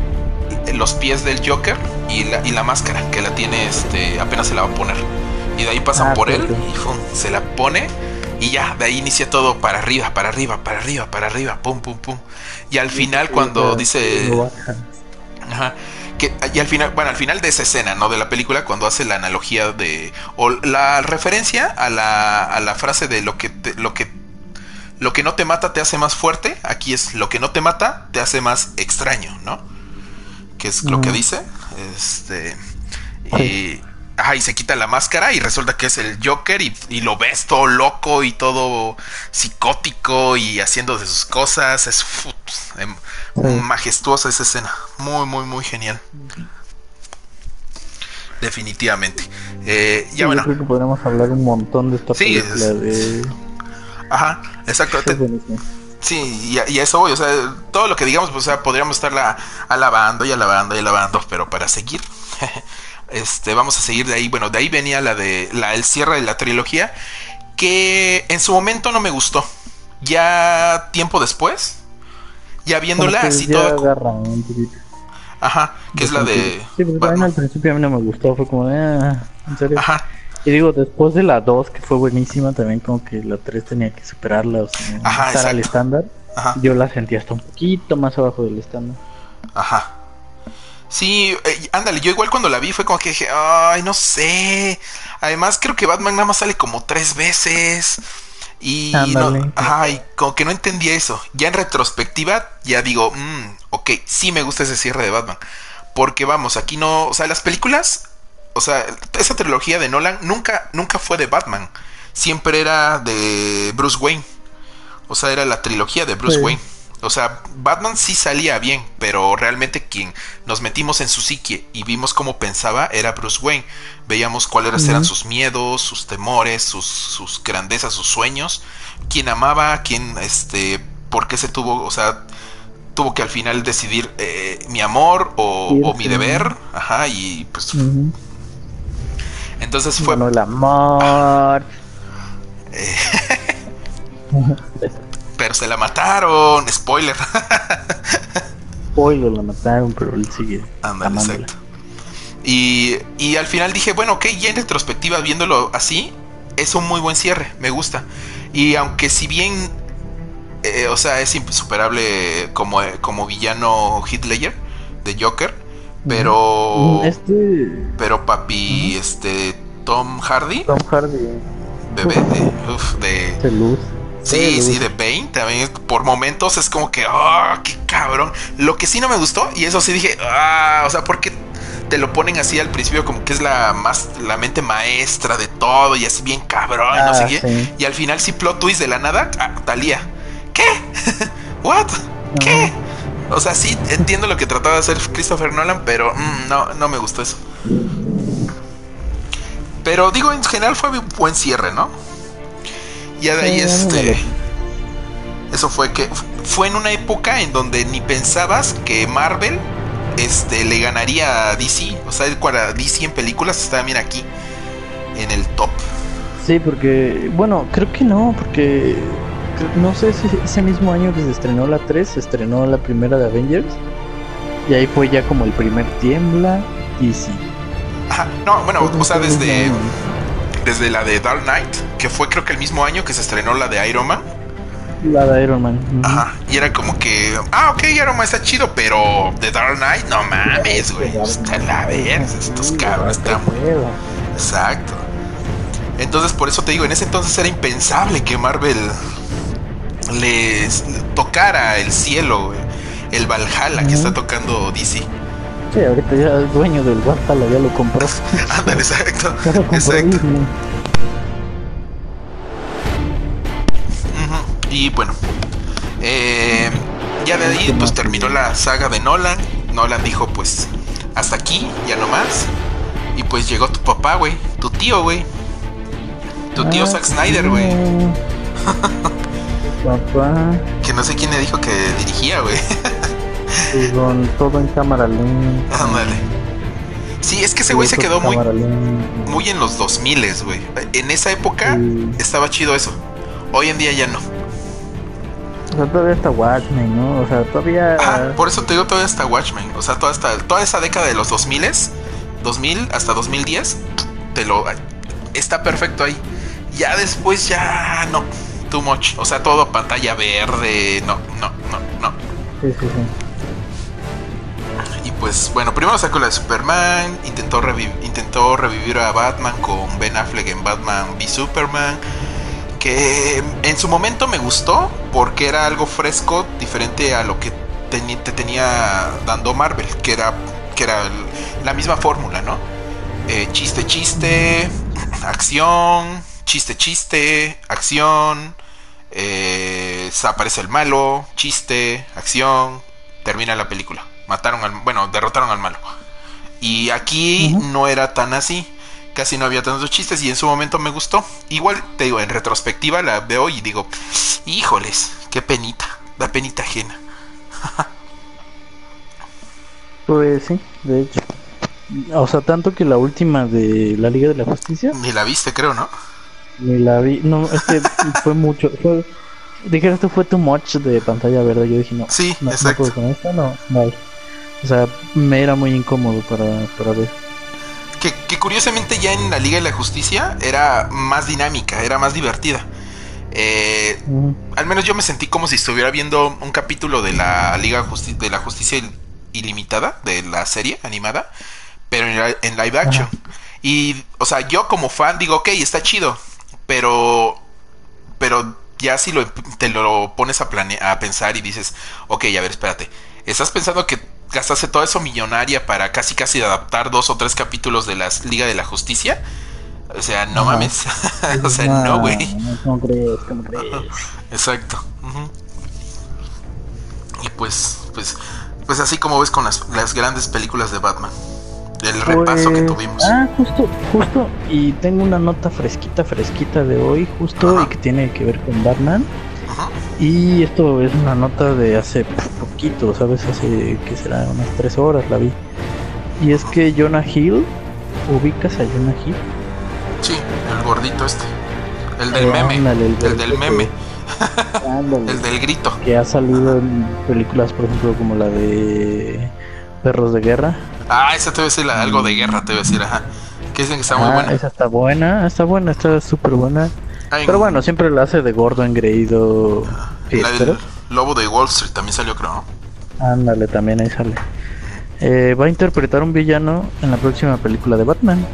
los pies del Joker y la, y la máscara que la tiene, este, apenas se la va a poner. Y de ahí pasan ah, por él y se la pone y ya, de ahí inicia todo para arriba, para arriba, para arriba, para arriba, pum, pum, pum. Y al final cuando dice... Ajá, que, y al final, bueno, al final de esa escena, ¿no? De la película, cuando hace la analogía de... o la referencia a la, a la frase de lo que, lo que... Lo que no te mata te hace más fuerte, aquí es lo que no te mata te hace más extraño, ¿no? Que es lo que dice. Este... Y, Ajá, y se quita la máscara y resulta que es el Joker y, lo ves todo loco y todo psicótico y haciendo de sus cosas. Es em, majestuosa esa escena. Muy, muy, muy genial. Definitivamente. Eh, ya bueno. Yo creo que podríamos hablar un montón de esta sí, Ajá, exacto. Sí, y a, eso voy, o sea, todo lo que digamos, pues, o sea, podríamos estarla alabando y alabando y alabando, pero para seguir, Este, vamos a seguir de ahí. Bueno, de ahí venía la de la, el cierre de la trilogía. Que en su momento no me gustó. Ya tiempo después, ya viéndola así toda. Ajá, que es la de. Sí, pues al principio a mí no me gustó, fue como, ah, en serio. Ajá. Y digo, después de la 2, que fue buenísima, también como que la 3 tenía que superarla, o sea, Ajá, al estándar. Ajá. Yo la sentía hasta un poquito más abajo del estándar. Ajá. Sí, eh, ándale, yo igual cuando la vi fue como que dije, ay, no sé. Además, creo que Batman nada más sale como tres veces. Y no, ay, como que no entendía eso. Ya en retrospectiva, ya digo, mmm, ok, sí me gusta ese cierre de Batman. Porque vamos, aquí no, o sea, las películas, o sea, esa trilogía de Nolan nunca, nunca fue de Batman. Siempre era de Bruce Wayne. O sea, era la trilogía de Bruce Wayne. O sea, Batman sí salía bien, pero realmente quien nos metimos en su psique y vimos cómo pensaba era Bruce Wayne. Veíamos cuáles eran sus miedos, sus temores, sus, grandezas, sus sueños. Quién amaba, quién, este, por qué se tuvo, o sea, tuvo que al final decidir eh, mi amor o, mi deber. Ajá, y pues... Entonces fue... Bueno, el amor. Eh, pero se la mataron. Spoiler. Spoiler, la mataron, pero él sigue. Ándale, exacto. Y, y al final dije, bueno, ok, ya en retrospectiva, viéndolo así, es un muy buen cierre, me gusta. Y aunque si bien, eh, o sea, es insuperable como, como villano Hitler de Joker, pero... Este... Pero papi, este... Tom Hardy. Tom Hardy. Bebé de... Uf, de... Sí, sí, de Pain también por momentos es como que, ah, qué cabrón. Lo que sí no me gustó, y eso sí dije, ah, o sea, ¿por qué te lo ponen así al principio como que es la más la mente maestra de todo y así bien cabrón, no sé Ah, qué. sí. Y al final sí plot twist de la nada, ah, Talía. ¿Qué? What? ¿Qué? O sea, sí entiendo lo que trataba de hacer Christopher Nolan, pero mm, no, no me gustó eso. Pero digo, en general fue un buen cierre, ¿no? Ya de ahí este. Eso fue que fue en una época en donde ni pensabas que Marvel este le ganaría a DC. O sea, DC en películas está bien aquí en el top. Sí, porque, bueno, creo que no, porque no sé si ese mismo año que se estrenó la 3, se estrenó la primera de Avengers. Y ahí fue ya como el primer tiembla DC. Ajá, no, bueno, o sea, desde. Desde la de Dark Knight, que fue creo que el mismo año que se estrenó la de Iron Man. La de Iron Man. Ajá, y era como que, ah, ok, Iron Man está chido, pero de Dark Knight, no mames, güey. Está la verga, estos cabros están. Exacto. Entonces, por eso te digo, en ese entonces era impensable que Marvel les tocara el cielo, güey. El Valhalla que está tocando DC. Sí, ahorita ya el dueño del Valhalla ya lo compró. Ándale, exacto. Ya lo compró Exacto. Y bueno, eh, ya de ahí pues terminó la saga de Nolan. Nolan dijo pues hasta aquí, ya no más. Y pues llegó tu papá, güey, tu tío, güey. Tu tío Ah, Zack Snyder, güey. Papá, Que no sé quién le dijo que dirigía, güey. y con todo en cámara lenta. Ándale. Sí, es que ese güey se quedó muy, lenta. muy en los 2000, güey. En esa época Sí. estaba chido eso. Hoy en día ya no. O sea, todavía está Watchmen, ¿no? O sea, todavía. Ajá, por eso te digo todavía hasta Watchmen. O sea, toda, esta, toda esa década de los 2000, 2000 hasta 2010, te lo está perfecto ahí. Ya después ya no. Too much. O sea, todo pantalla verde. No, no, no, no. Sí, sí, sí. Pues bueno, primero sacó la de Superman, intentó, revi- intentó revivir a Batman con Ben Affleck en Batman v Superman, que en su momento me gustó porque era algo fresco, diferente a lo que te tenía dando Marvel, que era, que era la misma fórmula, ¿no? Eh, chiste, chiste, acción, chiste, chiste, acción, eh, aparece el malo, chiste, acción, termina la película. Mataron al, bueno, derrotaron al malo. Y aquí no era tan así. Casi no había tantos chistes y en su momento me gustó. Igual, te digo, en retrospectiva la veo y digo, híjoles, qué penita, da penita ajena. Pues sí, de hecho. O sea, tanto que la última de la Liga de la Justicia, Ni la viste, creo, ¿no? ni la vi. No, es que fue mucho. Fue, dijeras tú fue too much de pantalla verde. Yo dije, no, Sí, no, no exacto. puedo con esta, no, no. O sea, me era muy incómodo para, para ver. Que, que curiosamente ya en la Liga de la Justicia era más dinámica, era más divertida. Eh, al menos yo me sentí como si estuviera viendo un capítulo de la Liga Justi- de la Justicia Il- Ilimitada, de la serie animada, pero en, en live action. Y, o sea, yo como fan digo, ok, está chido, pero, pero ya si lo, te lo pones a, plane a pensar y dices, ok, a ver, espérate, ¿estás pensando que gastaste todo eso millonaria para casi casi adaptar dos o tres capítulos de la Liga de la Justicia? O sea, no mames. o sea, no, güey. no, ¿Cómo crees? ¿Cómo crees? Exacto. Y pues, pues, pues así como ves con las, las grandes películas de Batman. El repaso que Pues, tuvimos. Ah, justo, justo. Y tengo una nota fresquita, fresquita de hoy, justo, Ajá. y que tiene que ver con Batman. Y esto es una nota de hace poquito, ¿sabes? Hace, que será? Unas tres horas la vi. Y es que Jonah Hill, ¿ubicas a Jonah Hill? Sí, el gordito este. El del Eh, meme. el el del meme. Ándale. El del grito. Que ha salido en películas, por ejemplo, como la de Perros de Guerra. Ah, esa te voy a decir algo de guerra, te voy a decir, ajá. Que dicen que está muy Ah, buena. Esa está buena, está buena, está súper buena. Ah, Pero bueno, siempre la hace de gordo engreído. del lobo de Wall Street también salió, creo, ¿no? Ándale, también ahí sale. Eh, va a interpretar un villano en la próxima película de Batman.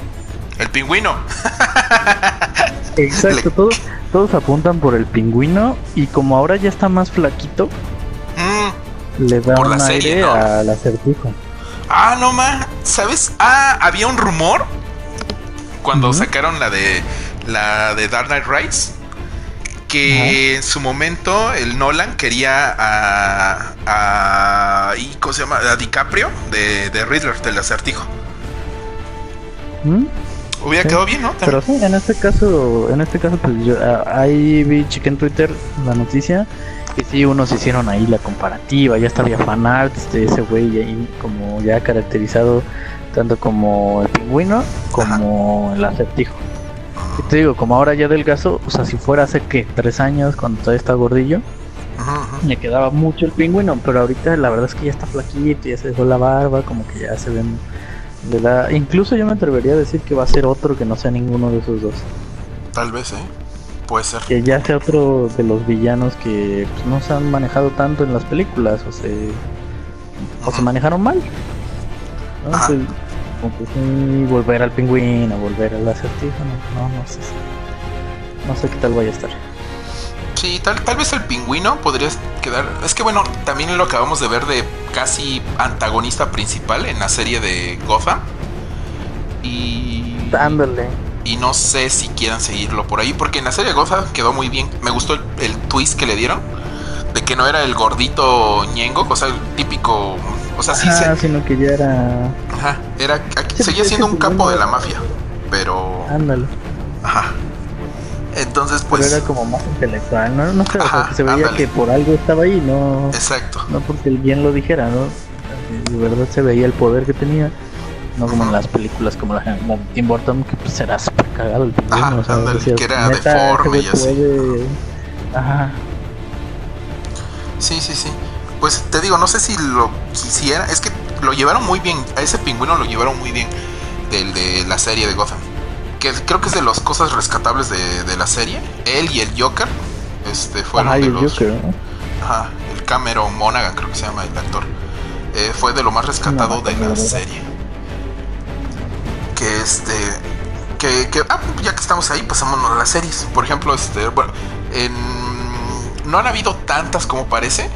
El pingüino. Exacto, Le- todos, todos apuntan por el pingüino y como ahora ya está más flaquito, Mm. le da un aire ¿no? al acertijo. Ah, no más. ¿Sabes? Ah, había un rumor cuando sacaron la de la de Dark Knight Rise que en su momento el Nolan quería a, a y, ¿cómo se llama? A DiCaprio de, de Riddler del acertijo. ¿Mm? Hubiera quedado bien, ¿no? Pero sí, en este caso, en este caso, pues yo ahí vi cheque en Twitter la noticia que sí, unos hicieron ahí la comparativa, ya estaba fanarts de ese güey ahí como ya caracterizado tanto como el pingüino como el acertijo. Y te digo, como ahora ya delgazo, o sea, si fuera hace que tres años cuando todavía está gordillo, me quedaba mucho el pingüino, pero ahorita la verdad es que ya está flaquito, ya se dejó la barba, como que ya se ven de la... Incluso yo me atrevería a decir que va a ser otro que no sea ninguno de esos dos. Tal vez, ¿eh? Puede ser. Que ya sea otro de los villanos que pues, no se han manejado tanto en las películas o se, o se manejaron mal. ¿no? Pues, como que sí, volver al pingüino, volver al acertijo, no, no, no sé. No sé qué tal vaya a estar. Sí, tal, tal vez el pingüino podría quedar. Es que bueno, también lo acabamos de ver de casi antagonista principal en la serie de Gotham. Y. Dándole. Y no sé si quieran seguirlo por ahí, porque en la serie de Gotham quedó muy bien. Me gustó el, twist que le dieron. De que no era el gordito ñengo, o sea, el típico. O sea, sí. Ajá, sino que ya era. Ajá, era. seguía siendo un capo de la mafia, pero. Ándale. Ajá. Entonces, pues. Pero era como más intelectual, ¿no? No sé, porque se veía que por algo estaba ahí, no. Exacto. No porque el bien lo dijera, ¿no? De verdad se veía el poder que tenía. No como en las películas como, la, como Tim Burton, que pues era súper cagado el pingüino. Ajá, o sea, ándale, decías, que era deforme y así. Puede... Ajá. Sí, sí, sí. Pues te digo, no sé si lo quisiera. Es que lo llevaron muy bien. A ese pingüino lo llevaron muy bien. Del de la serie de Gotham que creo que es de las cosas rescatables de, de la serie. Él y el Joker este, fueron ajá, de el los. Joker, ¿no? Ajá, el Cameron Monaghan, creo que se llama el actor. Eh, fue de lo más rescatado no, de la serie. Que este. Que, que, ah, ya que estamos ahí, pasámonos a las series. Por ejemplo, este. Bueno, en, no han habido tantas como parece.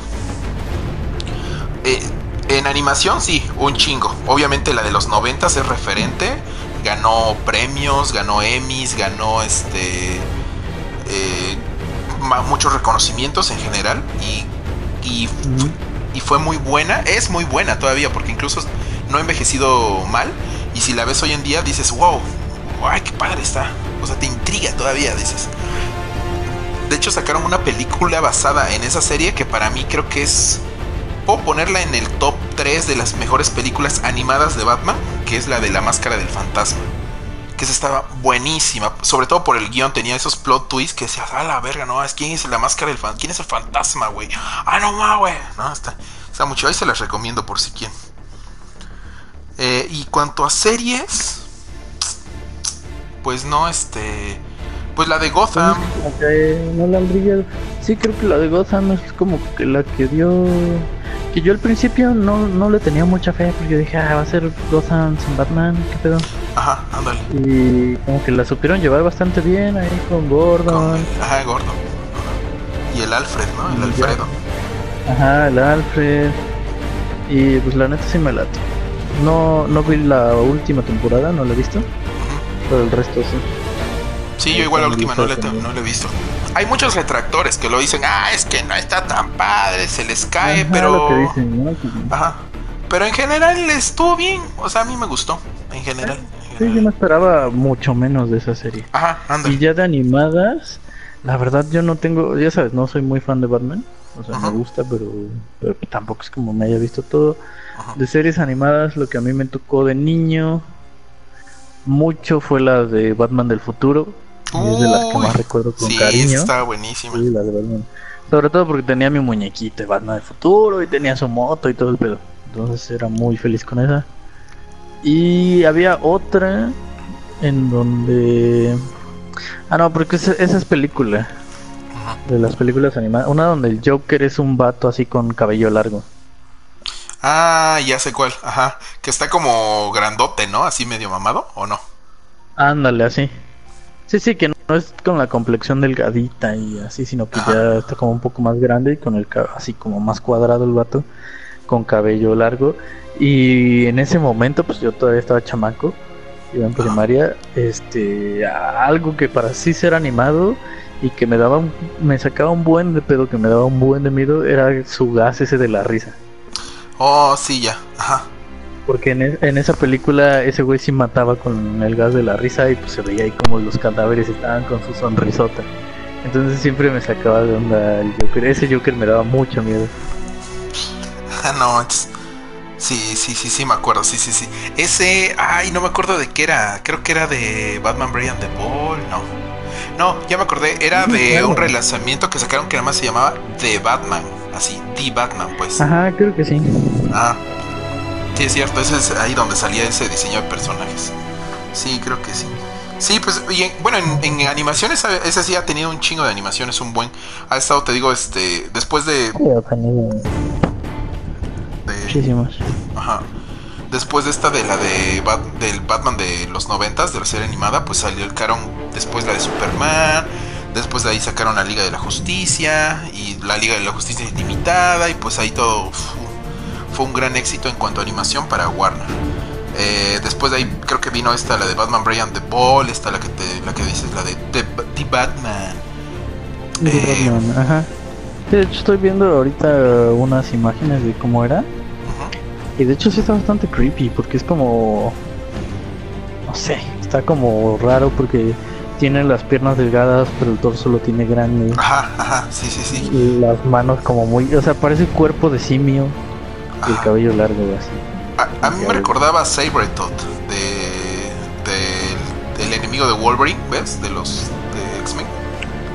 Eh, en animación, sí, un chingo. Obviamente la de los noventas es referente. Ganó premios, ganó Emmys, ganó este eh, muchos reconocimientos en general. Y, y, y, fue muy buena, es muy buena todavía porque incluso no ha envejecido mal. Y si la ves hoy en día dices, wow, ay, qué padre está, o sea, te intriga todavía, dices. De hecho sacaron una película basada en esa serie que para mí creo que es puedo ponerla en el top 3 de las mejores películas animadas de Batman, que es la de la máscara del fantasma. Que esa estaba buenísima, sobre todo por el guion, tenía esos plot twists que decías, a la verga, no, es quién es la máscara del fantasma, quién es el fantasma, güey. Ah, no más, güey. No, está, está mucho, ahí se las recomiendo por si quieren. Eh, y cuanto a series, pues no, este pues la de Gotham. no la Sí, creo que la de Gotham es como que la que dio. Que yo al principio no, no le tenía mucha fe, porque yo dije, ah, va a ser Gotham sin Batman, ¿qué pedo? Ajá, ándale. Y como que la supieron llevar bastante bien ahí con Gordon. ajá, Gordon. Y el Alfred, ¿no? El Alfredo. Ajá, el Alfred. Y pues la neta sí me late. No, no vi la última temporada, no la he visto. Pero el resto sí. Sí, yo igual la última no le, no he visto. Hay muchos retractores que lo dicen, ah, es que no está tan padre, se les cae, pero... Ajá. Pero en general estuvo bien, o sea, a mí me gustó, en general. Sí, yo me esperaba mucho menos de esa serie. Ajá, anda. Y ya de animadas, la verdad yo no tengo, ya sabes, no soy muy fan de Batman. O sea, me gusta, pero, pero, tampoco es como me haya visto todo. De series animadas, lo que a mí me tocó de niño mucho fue la de Batman del futuro es de las que más recuerdo con sí, cariño. estaba buenísima. Sí, la de Batman. Sobre todo porque tenía mi muñequito de Batman del futuro y tenía su moto y todo el pedo. Entonces era muy feliz con esa. Y había otra en donde... Ah, no, porque esa, es película. De las películas animadas. Una donde el Joker es un vato así con cabello largo. Ah, ya sé cuál. Ajá. Que está como grandote, ¿no? Así medio mamado, ¿o no? Ándale, así. Sí, sí, que no es con la complexión delgadita y así, sino que ya está como un poco más grande y con el así como más cuadrado el vato, con cabello largo. Y en ese momento, pues yo todavía estaba chamaco, iba en primaria, este, algo que para sí ser animado y que me daba, un- me sacaba un buen de pedo, que me daba un buen de miedo, era su gas ese de la risa. Oh, sí, ya. Ajá. Porque en, e- en esa película ese güey sí mataba con el gas de la risa y pues se veía ahí como los cadáveres estaban con su sonrisota. Entonces siempre me sacaba de onda el Joker. Ese Joker me daba mucho miedo. Ah, no, es- sí, sí, sí, sí, me acuerdo, sí, sí, sí. Ese, ay, no me acuerdo de qué era. Creo que era de Batman Brian the Ball, no. No, ya me acordé, era de un relanzamiento que sacaron que nada más se llamaba The Batman, así, The Batman, pues. Ajá, creo que sí. Ah, sí, es cierto, ese es ahí donde salía ese diseño de personajes. Sí, creo que sí. Sí, pues, y en- bueno, en, en animaciones, ese- sí ha tenido un chingo de animaciones, un buen. Ha estado, te digo, este, después de. De muchísimas. Ajá. Después de esta de la de Bat- del Batman de los noventas, de la serie animada, pues salieron después la de Superman, después de ahí sacaron la Liga de la Justicia y la Liga de la Justicia Ilimitada y pues ahí todo fue un gran éxito en cuanto a animación para Warner. Eh, después de ahí creo que vino esta, la de Batman Brian the Ball, esta la que te, la que dices, la de The, The Batman. De Eh. Batman, Ajá. De hecho estoy viendo ahorita unas imágenes de cómo era. Y de hecho sí está bastante creepy porque es como... No sé, está como raro porque tiene las piernas delgadas pero el torso lo tiene grande. Ajá, ajá, sí, sí, sí. Y las manos como muy... O sea, parece cuerpo de simio y el cabello largo así. A, a mí me recordaba a Sabretooth de, del- del enemigo de Wolverine, ¿ves? De los de X-Men.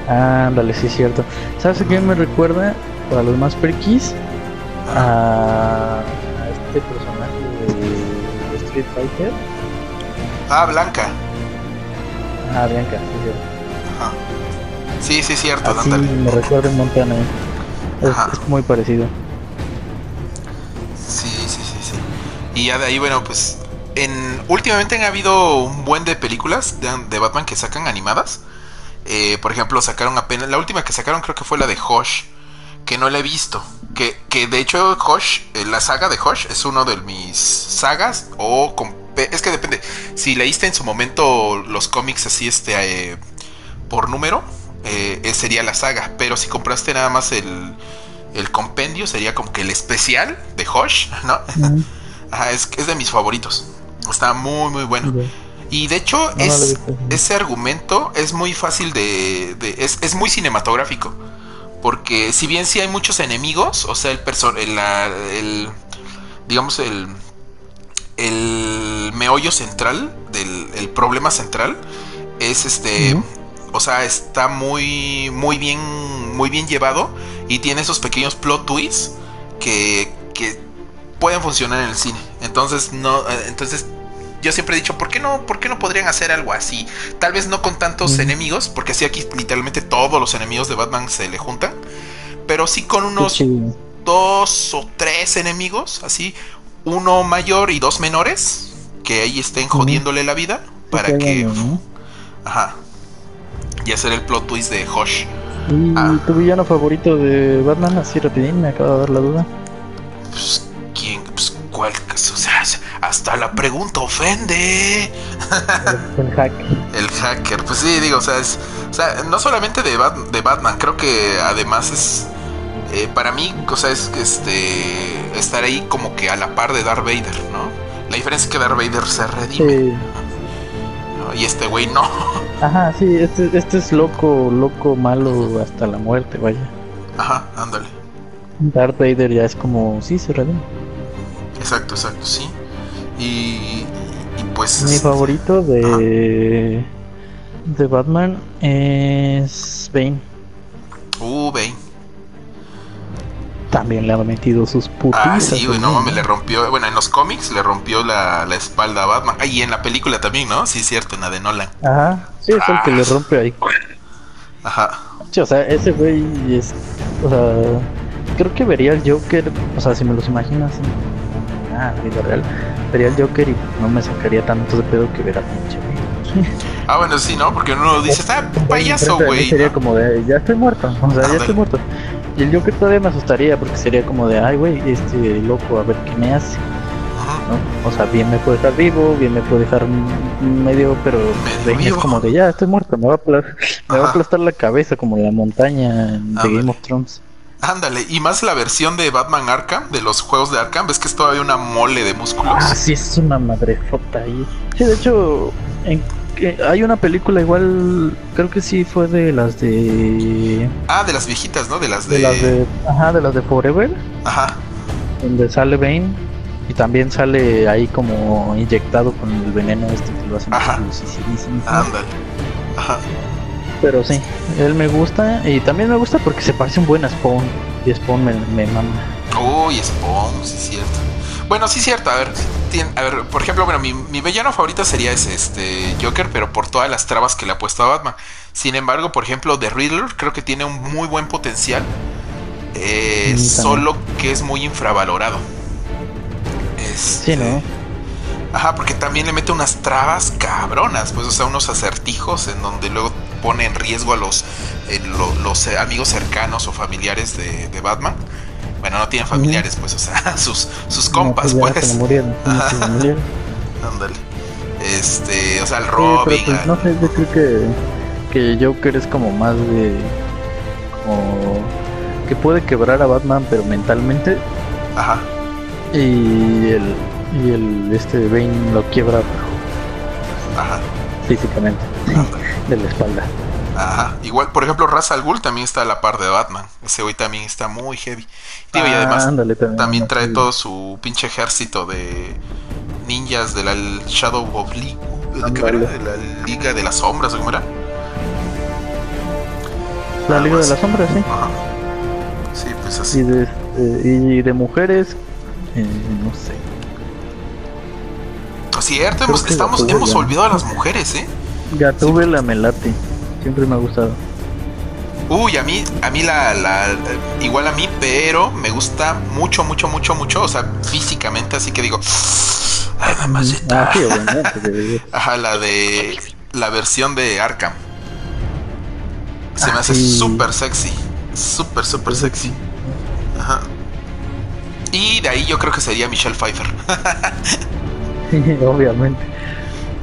Ándale, sí es cierto. ¿Sabes a quién me recuerda? Para los más perquis, a, a este personaje de, de Street Fighter. Ah, Blanca. Ah, Bianca, sí es cierto. Ajá. Sí, sí, es cierto, Así me recuerda un montón a. Es, Ajá. es muy parecido. Y ya de ahí, bueno, pues. En, últimamente han habido un buen de películas de, Batman que sacan animadas. Eh, por ejemplo, sacaron apenas. La última que sacaron creo que fue la de Hush. Que no la he visto. Que, que de hecho, Hush, eh, la saga de Hush es uno de mis sagas. O con- es que depende. Si leíste en su momento los cómics así, este. eh, por número. eh, eh, sería la saga. Pero si compraste nada más el. El compendio sería como que el especial de Hush, ¿no? Ajá, es, es de mis favoritos. Está muy, muy bueno. Y de hecho, No, es, ese argumento es muy fácil de. de- es, es muy cinematográfico. Porque si bien sí hay muchos enemigos, o sea, el person el, la- el- digamos, el. El meollo central del el problema central es este. O sea, está muy. Muy bien. Muy bien llevado. Y tiene esos pequeños plot twists. Que. que pueden funcionar en el cine. Entonces, no. eh, Entonces. Yo siempre he dicho, ¿por qué no, por qué no podrían hacer algo así? Tal vez no con tantos enemigos, porque así aquí literalmente todos los enemigos de Batman se le juntan. Pero sí con unos dos o tres enemigos, así, uno mayor y dos menores, que ahí estén jodiéndole la vida, para que, bueno, ¿no? ajá, y hacer el plot twist de Hush. ¿Y Ah. tu villano favorito de Batman? Así rapidín, me acaba de dar la duda. Pues, ¿cuál? O sea, hasta la pregunta ofende. El, el hack. El hacker, pues sí, digo, o sea, es, o sea, no solamente de, Bat- de Batman, creo que además es, eh, para mí, o sea, es este, estar ahí como que a la par de Darth Vader, ¿no? La diferencia es que Darth Vader se redime, Sí. ¿no? y este güey no. Ajá, sí, este, este es loco, loco, malo hasta la muerte, vaya. Ajá, ándale. Darth Vader ya es como, sí, se redime. Exacto, exacto, sí. Y, y pues... Mi este, favorito de, de Batman es Bane. Uh, Bane. También le ha metido sus putizas. Ah, sí, güey, no mames, le rompió, bueno, en los cómics le rompió la, la espalda a Batman. Ah, y en la película también, ¿no? Sí, cierto, en la de Nolan. Ajá, sí, es el que Ah. le rompe ahí. Ajá. O sea, ese güey es. O sea, creo que vería al Joker. O sea, si me los imaginas ah, vida real, vería al Joker y no me sacaría tanto de pedo que ver a pinche güey. Ah, bueno, sí, ¿no? Porque uno dice, ah, payaso, güey. Sería ¿no? como de, ya estoy muerto. O sea, ya estoy muerto. Y el Joker todavía me asustaría porque sería como de, ay, güey, este loco, a ver qué me hace. ¿no? O sea, bien me puede dejar vivo, bien me puede dejar medio, pero Bane es como de ya, estoy muerto, me va a, aplastar, me va a aplastar la cabeza como la montaña de Game of Thrones. Ándale, y más la versión de Batman Arkham, de los juegos de Arkham, ves que es todavía una mole de músculos. Ah, sí, es una madrefota ahí. Sí, de hecho, en, hay una película igual, creo que sí fue de las de... Ah, de las viejitas, ¿no? De las de... de las de ajá, de las de Forever. Ajá. Donde sale Bane y también sale ahí como inyectado con el veneno este que lo hacen. Ajá. Ándale. Ajá. Pero sí, él me gusta y también me gusta porque se parece un buen Spawn. Y Spawn me, me mama. Uy, Spawn, sí es cierto. Bueno, sí es cierto, a ver, a ver, por ejemplo, bueno, mi, mi villano favorito sería ese, este Joker, pero por todas las trabas que le ha puesto a Batman. Sin embargo, por ejemplo, The Riddler creo que tiene un muy buen potencial. Eh, solo que es muy infravalorado. Este, sí, ¿no? Ajá, porque también le mete unas trabas cabronas, pues, o sea, unos acertijos en donde luego pone en riesgo a los, eh, los eh, amigos cercanos o familiares de, de, Batman. Bueno, no tienen familiares, pues, o sea, sus, sus compas, no, pues. pues. Se murieron, Ándale. Este, o sea, el Robin. Sí, pues, no sé, yo creo que, que Joker es como más de. como. que puede quebrar a Batman, pero mentalmente. Ajá. Y el. y el. este Bane lo quiebra, pero. Ajá. Físicamente. De la espalda. Ajá. Igual, por ejemplo, Ra's al Ghul también está a la par de Batman. Ese hoy también está muy heavy. Digo, y Ah, además ándale, también, también trae sí. todo su pinche ejército de ninjas de la Shadow of League. ¿De? Ándale. la Liga de las Sombras, ¿o cómo era? La Liga de las Sombras, sí. Ajá. Sí, pues Y así. de, este, y de mujeres, eh, no sé. Cierto, creo hemos, estamos, hemos olvidado a las mujeres, ¿eh? Gatúbela me late. Siempre me ha gustado. Uy, a mí, a mí la, la, igual a mí, pero me gusta mucho, mucho, mucho, mucho, o sea, físicamente, así que digo, ay, mamacita. Ah, sí, obviamente. de- Ajá, la de la versión de Arkham. Se me Ah, hace sí. súper sexy, súper, súper sexy. Ajá. Y de ahí yo creo que sería Michelle Pfeiffer. obviamente.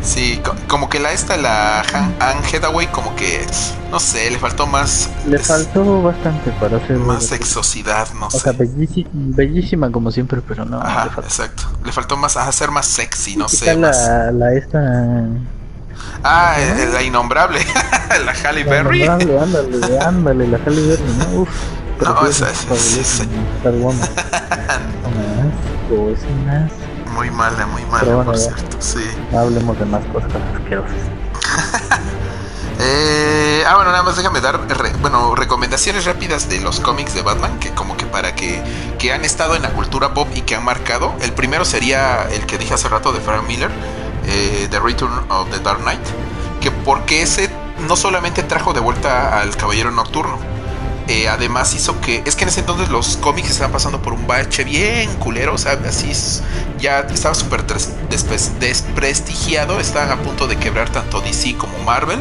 Sí, co- como que la esta, la Han- Hathaway, como que, no sé, le faltó más, Le es- faltó bastante para hacer. más sexosidad, no O sea, sé. bellísima, bellísima como siempre, pero no. Ajá, le faltó. exacto. Le faltó más a ser más sexy, no sé. Más... la, la esta. Ah, eh, la innombrable, la Halle la Berry. nombrable, ándale, ándale, la Halle Berry, ¿no? Uf. No, esa es-. Star Woman. Asco, es un asco. Muy mala, muy mala, Pero bueno, por ya. cierto. Sí. Hablemos de más cosas asquerosas. Eh, ah, bueno, nada más déjame dar re- bueno, recomendaciones rápidas de los cómics de Batman, que como que para que, que han estado en la cultura pop y que han marcado. El primero sería el que dije hace rato de Frank Miller, eh, The Return of the Dark Knight, que porque ese no solamente trajo de vuelta al Caballero Nocturno, eh, además hizo que. Es que en ese entonces los cómics estaban pasando por un bache bien culero. O sea, así es- ya estaba súper desprestigiado. Estaban a punto de quebrar tanto DC como Marvel.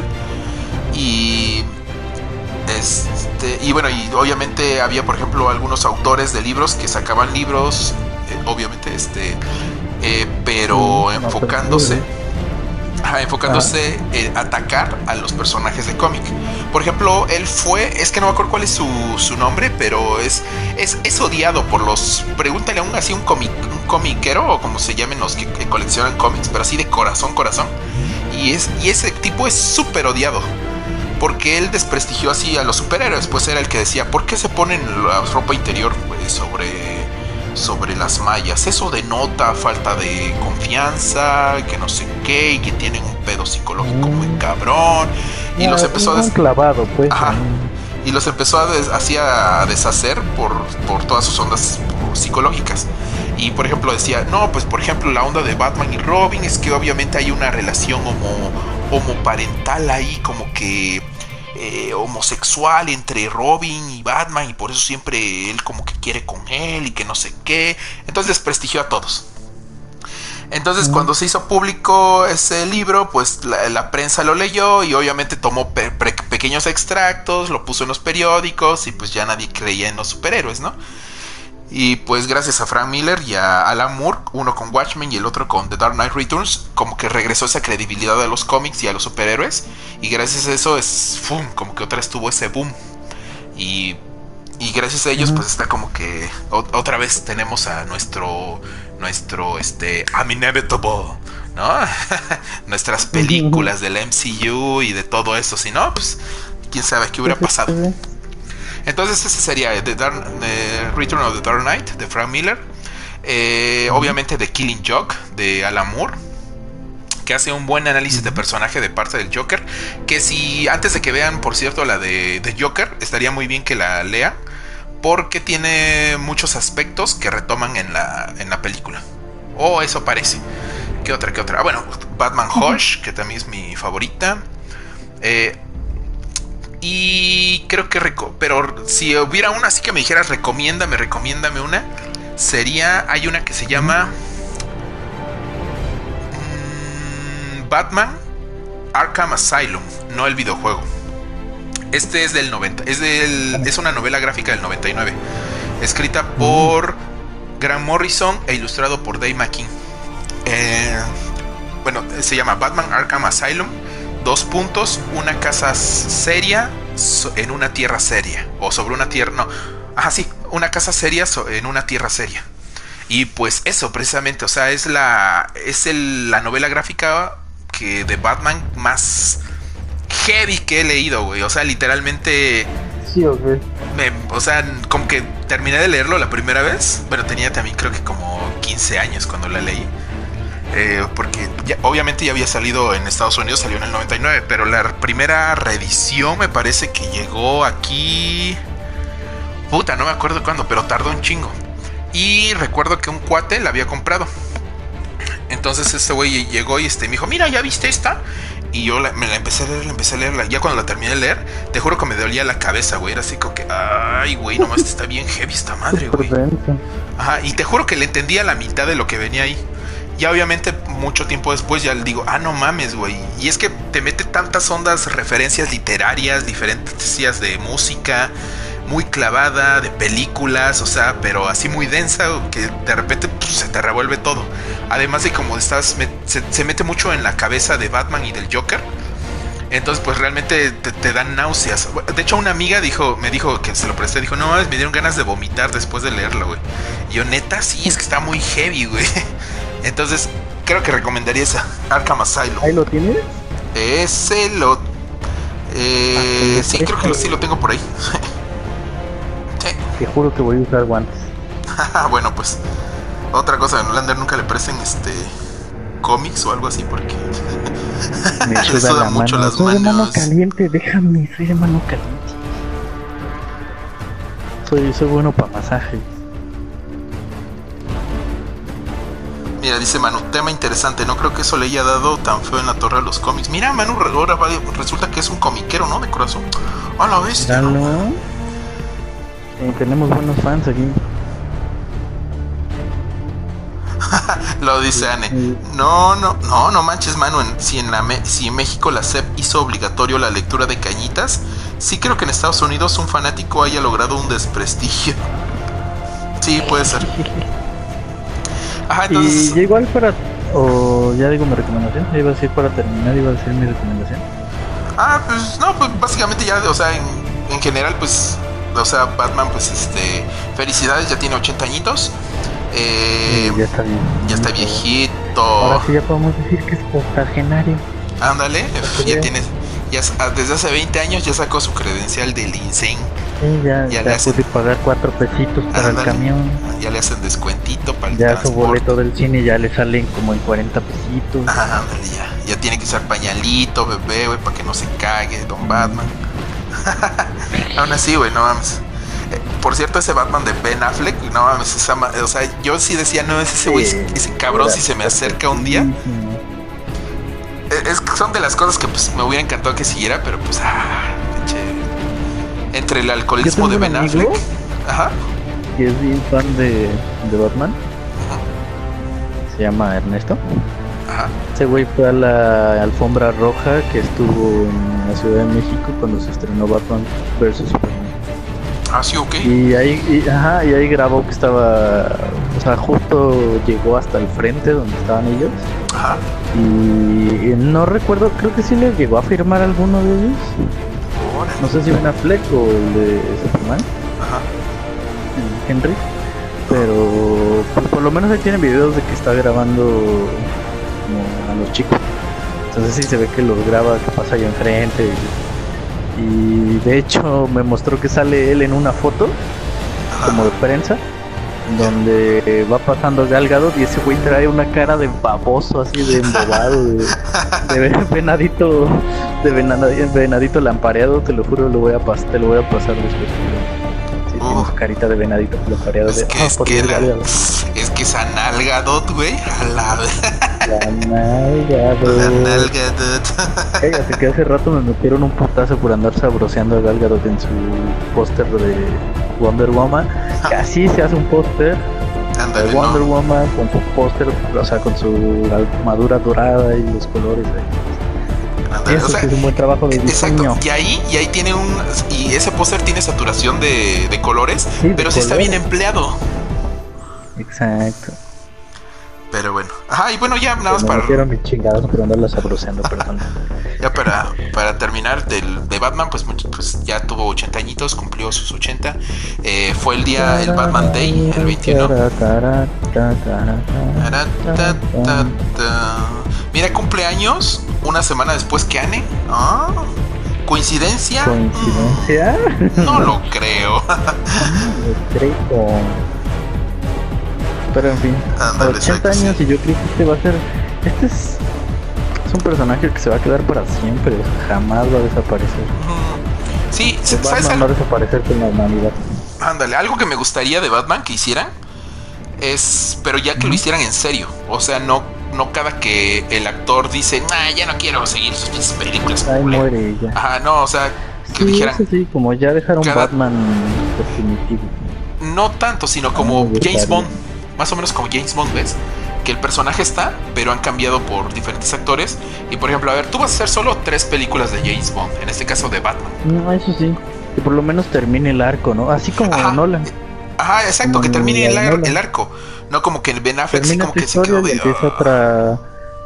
Y. Este, y bueno, y obviamente había, por ejemplo, algunos autores de libros que sacaban libros, eh, obviamente, este, eh, pero Mm, enfocándose, ajá, enfocándose en atacar a los personajes de cómic. Por ejemplo, él fue, es que no me acuerdo cuál es su, su nombre, pero es, es, es odiado por los, pregúntale a un así un cómic, un comiquero o como se llamen los que, que coleccionan cómics, pero así de corazón, corazón. Y, es, y ese tipo es súper odiado. Porque él desprestigió así a los superhéroes. Pues era el que decía, ¿por qué se ponen la ropa interior pues, sobre, sobre las mallas? Eso denota falta de confianza, que no sé qué, y que tienen un pedo psicológico muy Mm. cabrón. Y Ah, los empezó a des- clavado, pues. Ajá. y los empezó a, des- así a deshacer por, por todas sus ondas psicológicas. Y por ejemplo decía, no, pues por ejemplo la onda de Batman y Robin es que obviamente hay una relación homo, homoparental ahí como que eh, homosexual entre Robin y Batman y por eso siempre él como que quiere con él y que no sé qué. Entonces desprestigió a todos. Entonces, cuando se hizo público ese libro, pues la, la prensa lo leyó y obviamente tomó pe- pe- pequeños extractos, lo puso en los periódicos y pues ya nadie creía en los superhéroes, ¿no? Y pues gracias a Frank Miller y a Alan Moore, uno con Watchmen y el otro con The Dark Knight Returns, como que regresó esa credibilidad a los cómics y a los superhéroes. Y gracias a eso es, ¡fum! como que otra vez tuvo ese boom. Y, y gracias a ellos pues está como que otra vez tenemos a nuestro, nuestro, este, I'm inevitable. ¿No? Nuestras películas del MCU y de todo eso. Si no, pues quién sabe qué hubiera pasado. Entonces ese sería The, Dark, Return of the Dark Knight de Frank Miller. Eh, obviamente The Killing Joke de Alan Moore que hace un buen análisis de personaje de parte del Joker. Que si antes de que vean, por cierto, la de, de Joker, estaría muy bien que la lea. Porque tiene muchos aspectos que retoman en la, en la película. O eso parece. ¿Qué otra? ¿Qué otra? Ah, bueno, Batman Hush, que también es mi favorita. Eh, y creo que... Pero si hubiera una así que me dijeras, recomiéndame, recomiéndame una. Sería... Hay una que se llama... Mm, Batman Arkham Asylum, no el videojuego. Este es del 90. Es, del, es una novela gráfica del 99. Escrita por Grant Morrison e ilustrado por Dave McKean. Eh, bueno, se llama Batman Arkham Asylum dos puntos, una casa seria en una tierra seria. O sobre una tierra. No. Ajá, sí. Una casa seria en una tierra seria. Y pues eso, precisamente. O sea, es la. Es la novela gráfica que de Batman más heavy que he leído, güey. O sea, literalmente. Sí, ok. o sea, como que terminé de leerlo la primera vez. Bueno, tenía también creo que como 15 años cuando la leí. Eh, porque obviamente ya había salido en Estados Unidos, salió en el 99, pero la primera reedición me parece que llegó aquí... Puta, no me acuerdo cuándo, pero tardó un chingo. Y recuerdo que un cuate la había comprado. Entonces este güey llegó y este, me dijo, mira, ¿ya viste esta? Y yo me la empecé a leer, la empecé a leer. Ya cuando la terminé de leer, te juro que me dolía la cabeza, güey. Era así como que, ay, güey, nomás está bien heavy esta madre, güey. Ajá, y te juro que le entendía la mitad de lo que venía ahí. Ya obviamente mucho tiempo después ya le digo, ah, no mames, güey. Y es que te mete tantas ondas, referencias literarias, diferentes de música, muy clavada, de películas, o sea, pero así muy densa, que de repente pues, se te revuelve todo. Además de como estás, se, mete mucho en la cabeza de Batman y del Joker. Entonces, pues realmente te, dan náuseas. De hecho, una amiga dijo, me dijo que se lo presté, dijo, no, me dieron ganas de vomitar después de leerlo, güey. Y yo, neta, sí, es que está muy heavy, güey. Entonces, creo que recomendaría esa Arkham Asylum. ¿Ahí lo tienes? Ese lo. Eh, ah, sí, creo que sí lo tengo por ahí. sí. Te juro que voy a usar guantes. bueno, pues. Otra cosa, en Lander nunca le presten este cómics o algo así porque me le mucho las soy manos. de mano caliente, déjame, soy de mano caliente. Soy, soy bueno para masaje. Mira, dice Manu, tema interesante. No creo que eso le haya dado tan feo en la torre a los cómics. Mira, Manu, ahora resulta que es un comiquero, ¿no? De corazón. A la bestia. tenemos buenos fans aquí. Lo dice Anne. No, no, no, no manches, Manu. Si en, la, si en México la SEP hizo obligatorio la lectura de cañitas, sí creo que en Estados Unidos un fanático haya logrado un desprestigio. Sí, puede ser. Y ya igual para. O ya digo mi recomendación. Ya iba a decir para terminar, iba a decir mi recomendación. Ah, pues no, pues básicamente ya, o sea, en, en general, pues. O sea, Batman, pues este. Felicidades, ya tiene 80 añitos. Eh, ya está bien. Ya está viejito. Ahora sí ya podemos decir que es octogenario. Ándale, ya tiene. Ya, desde hace 20 años ya sacó su credencial del INSEN ya, ya, le hacen... pagar cuatro pesitos para el camión. Ya le hacen descuentito para el Ya su boleto del cine ya le salen como en 40 pesitos. Ah, ya. Ya tiene que usar pañalito, bebé, güey, para que no se cague, Don Batman. Aún así, güey, no mames. Eh, por cierto, ese Batman de Ben Affleck, no mames, esa, o sea, yo sí decía, no, es ese güey, ese cabrón, si se me acerca un día. Es, son de las cosas que pues me hubiera encantado que siguiera, pero pues, ah, entre el alcoholismo de Ben Affleck. Ajá. Que es bien fan de, de Batman. Ajá. Se llama Ernesto. Ajá. Ese güey fue a la alfombra roja que estuvo en la Ciudad de México cuando se estrenó Batman vs Superman. Ah, sí, ok. Y ahí, y, ajá, y ahí grabó que estaba, o sea, justo llegó hasta el frente donde estaban ellos. Ajá. Y no recuerdo, creo que sí le llegó a firmar alguno de ellos. No sé si Ben Affleck o el de Superman, Ajá. Henry. Pero pues, por lo menos ahí tienen videos de que está grabando como a los chicos. Entonces sí se ve que los graba, que pasa ahí enfrente. Y, y de hecho me mostró que sale él en una foto como de prensa donde va pasando Gal Gadot y ese güey trae una cara de baboso así de embobado de, de venadito de venadito, venadito lampareado te lo juro lo voy a pas te lo voy a pasar después sí, tiene su carita de venadito lampareado Es de que, "Ah, es que, Dios, la, Gal Gadot". es que nalgadot, güey. A la, bro. nalgadot. Cállate que hace rato me metieron un putazo por andar sabroseando a Gal Gadot en su póster de Wonder Woman. Que así se hace un póster de Wonder no. Woman con su póster, o sea, con su armadura dorada y los colores. ahí. Eso O sea, sí es un buen trabajo de diseño. Exacto, y ahí, y ahí tiene un. Y ese póster tiene saturación de, de colores, Sí, de pero sí está bien colores. empleado. Exacto. Pero bueno. Ajá, y bueno, ya nada más Me para, metieron mis chingados por andarla sabroseando, perdón. ya para, para terminar del, de Batman, pues, pues ya tuvo 80 añitos, cumplió sus 80. Eh, fue el día, el Batman Day, el 21. Tará, ta, ta, ta. Mira, cumpleaños una semana después que Anne. Ah, ¿Coincidencia? ¿Coincidencia? No lo creo. Creo. Pero en fin, Ándale, 80 exacto, años sí. y yo creo que este va a ser. Este es, es un personaje que se va a quedar para siempre, jamás va a desaparecer. Mm, Sí, El ¿sabes Batman va a desaparecer con la humanidad. Ándale, algo que me gustaría de Batman que hicieran es, pero ya que lo hicieran en serio, o sea, no, no cada que el actor dice, nah, ya no quiero seguir sus películas. Ahí culero". muere ya. Ajá, no, o sea, que Sí, dijeran, sí, como ya dejaron cada- Batman definitivo. no tanto, sino como me James. Bond, más o menos como James Bond, ¿ves? Que el personaje está, pero han cambiado por diferentes actores. Y por ejemplo, a ver, tú vas a hacer solo tres películas de James Bond, en este caso de Batman. No, eso sí. Que por lo menos termine el arco, ¿no? Así como Ajá. Nolan. Ajá, exacto, Como que termine el, ar- Nolan. el arco. No como que el Ben Affleck sí como que se quedó de... empieza otra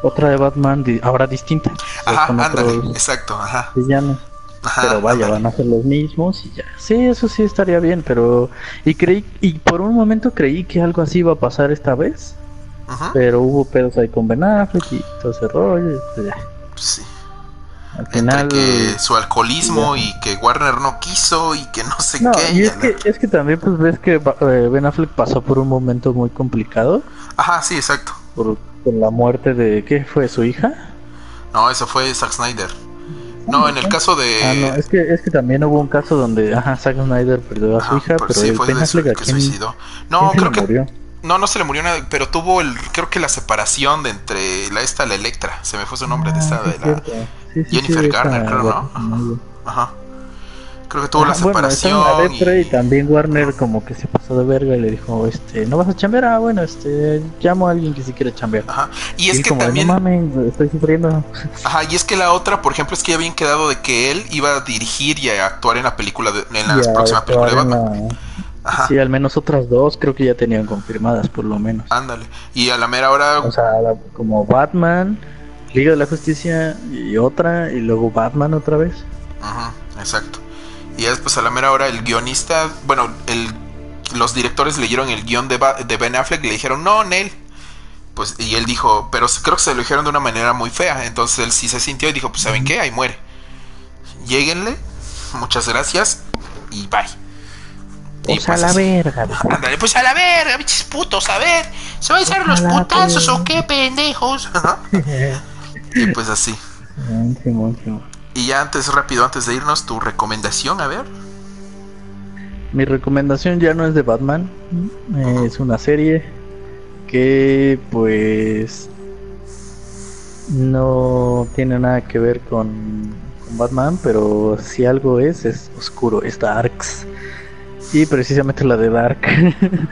otra de Batman di- ahora distinta. Ajá, ándale, exacto, ajá. villanos. ajá pero vaya, van a ser los mismos y ya. Sí, eso sí estaría bien, pero y creí y por un momento creí que algo así iba a pasar esta vez, Pero hubo pedos ahí con Ben Affleck y todo ese rollo. y pues ya. sí. Al Entre final que su alcoholismo y que Warner no quiso y que no sé no, qué. y es que, es que también pues ves que eh, Ben Affleck pasó por un momento muy complicado Ajá, sí, exacto. por con la muerte de ¿qué fue su hija? No, eso fue Zack Snyder. No, en el caso de... Ah, no, es que, es que también hubo un caso donde, ajá, Zack Snyder perdió a su hija, pero pero sí, el fue Ben Affleck, ¿a que quién- suicidó. No, creo que... murió? No, no se le murió nada, pero tuvo el... Creo que la separación de entre la esta, la Electra. Se me fue su nombre de Ah, esta... de la... cierto. Sí, sí, Jennifer sí, Garner, creo, ¿no? guapa- Ajá. Creo que tuvo la Ajá, bueno, separación. Electra y y- también Warner como que se pasó de verga y le dijo, este, ¿no vas a chambear? Ah, bueno, este, llamo a alguien que sí quiere chambear. Ajá. Y es que como, también... no mames, estoy sufriendo. Ajá, y es que la otra, por ejemplo, es que ya habían quedado de que él iba a dirigir y a actuar en la película, de, en la próxima película de Batman. la- Ajá, Sí, al menos otras dos creo que ya tenían confirmadas, por lo menos. ándale. Y a la mera hora, O sea, como Batman, Liga de la Justicia y otra, y luego Batman otra vez. Ajá, exacto. Y después a la mera hora el guionista, bueno, el, los directores leyeron el guion de, Ba- de Ben Affleck y le dijeron, no, Nel. Pues, y él dijo, pero creo que se lo dijeron de una manera muy fea. Entonces él sí se sintió y dijo, pues ¿saben qué? Ahí muere. Lléguenle, muchas gracias y bye. Y O sea, pues la verga. Ándale, pues a la verga, bichos putos, a ver. ¿Se van a echar los putazos pues. o qué, pendejos? Y pues así. Y ya antes, rápido, antes de irnos, tu recomendación, a ver. Mi recomendación ya no es de Batman, es una serie que pues no tiene nada que ver con, con Batman, pero si algo es, es oscuro, es Darks. Y precisamente la de Dark.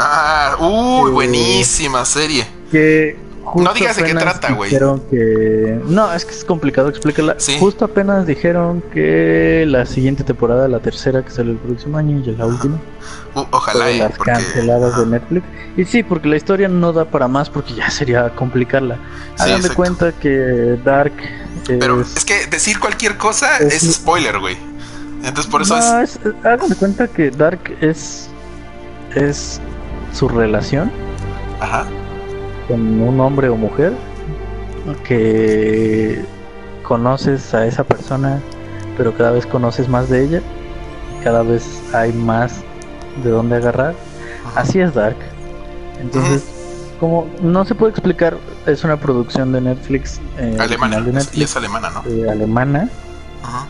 Ah, uy, buenísima serie. que No digas de qué trata, güey. Que. No, es que es complicado explícala. Sí. Justo apenas dijeron que la siguiente temporada, la tercera que sale el próximo año y la última, Uh, ojalá, de eh, las porque. canceladas de Netflix. Y sí, porque la historia no da para más porque ya sería complicarla. Sí, Hagan de exacto. cuenta que Dark. Pero es- es que decir cualquier cosa es, es- spoiler, güey. Entonces por eso no, es. es... Cuenta que Dark es. Es su relación Ajá. con un hombre o mujer que conoces a esa persona, pero cada vez conoces más de ella, cada vez hay más de dónde agarrar. ajá. Así es Dark. Entonces, como no se puede explicar, es una producción de Netflix, eh, Alemana. de y es alemana, ¿no? eh, alemana. Ajá.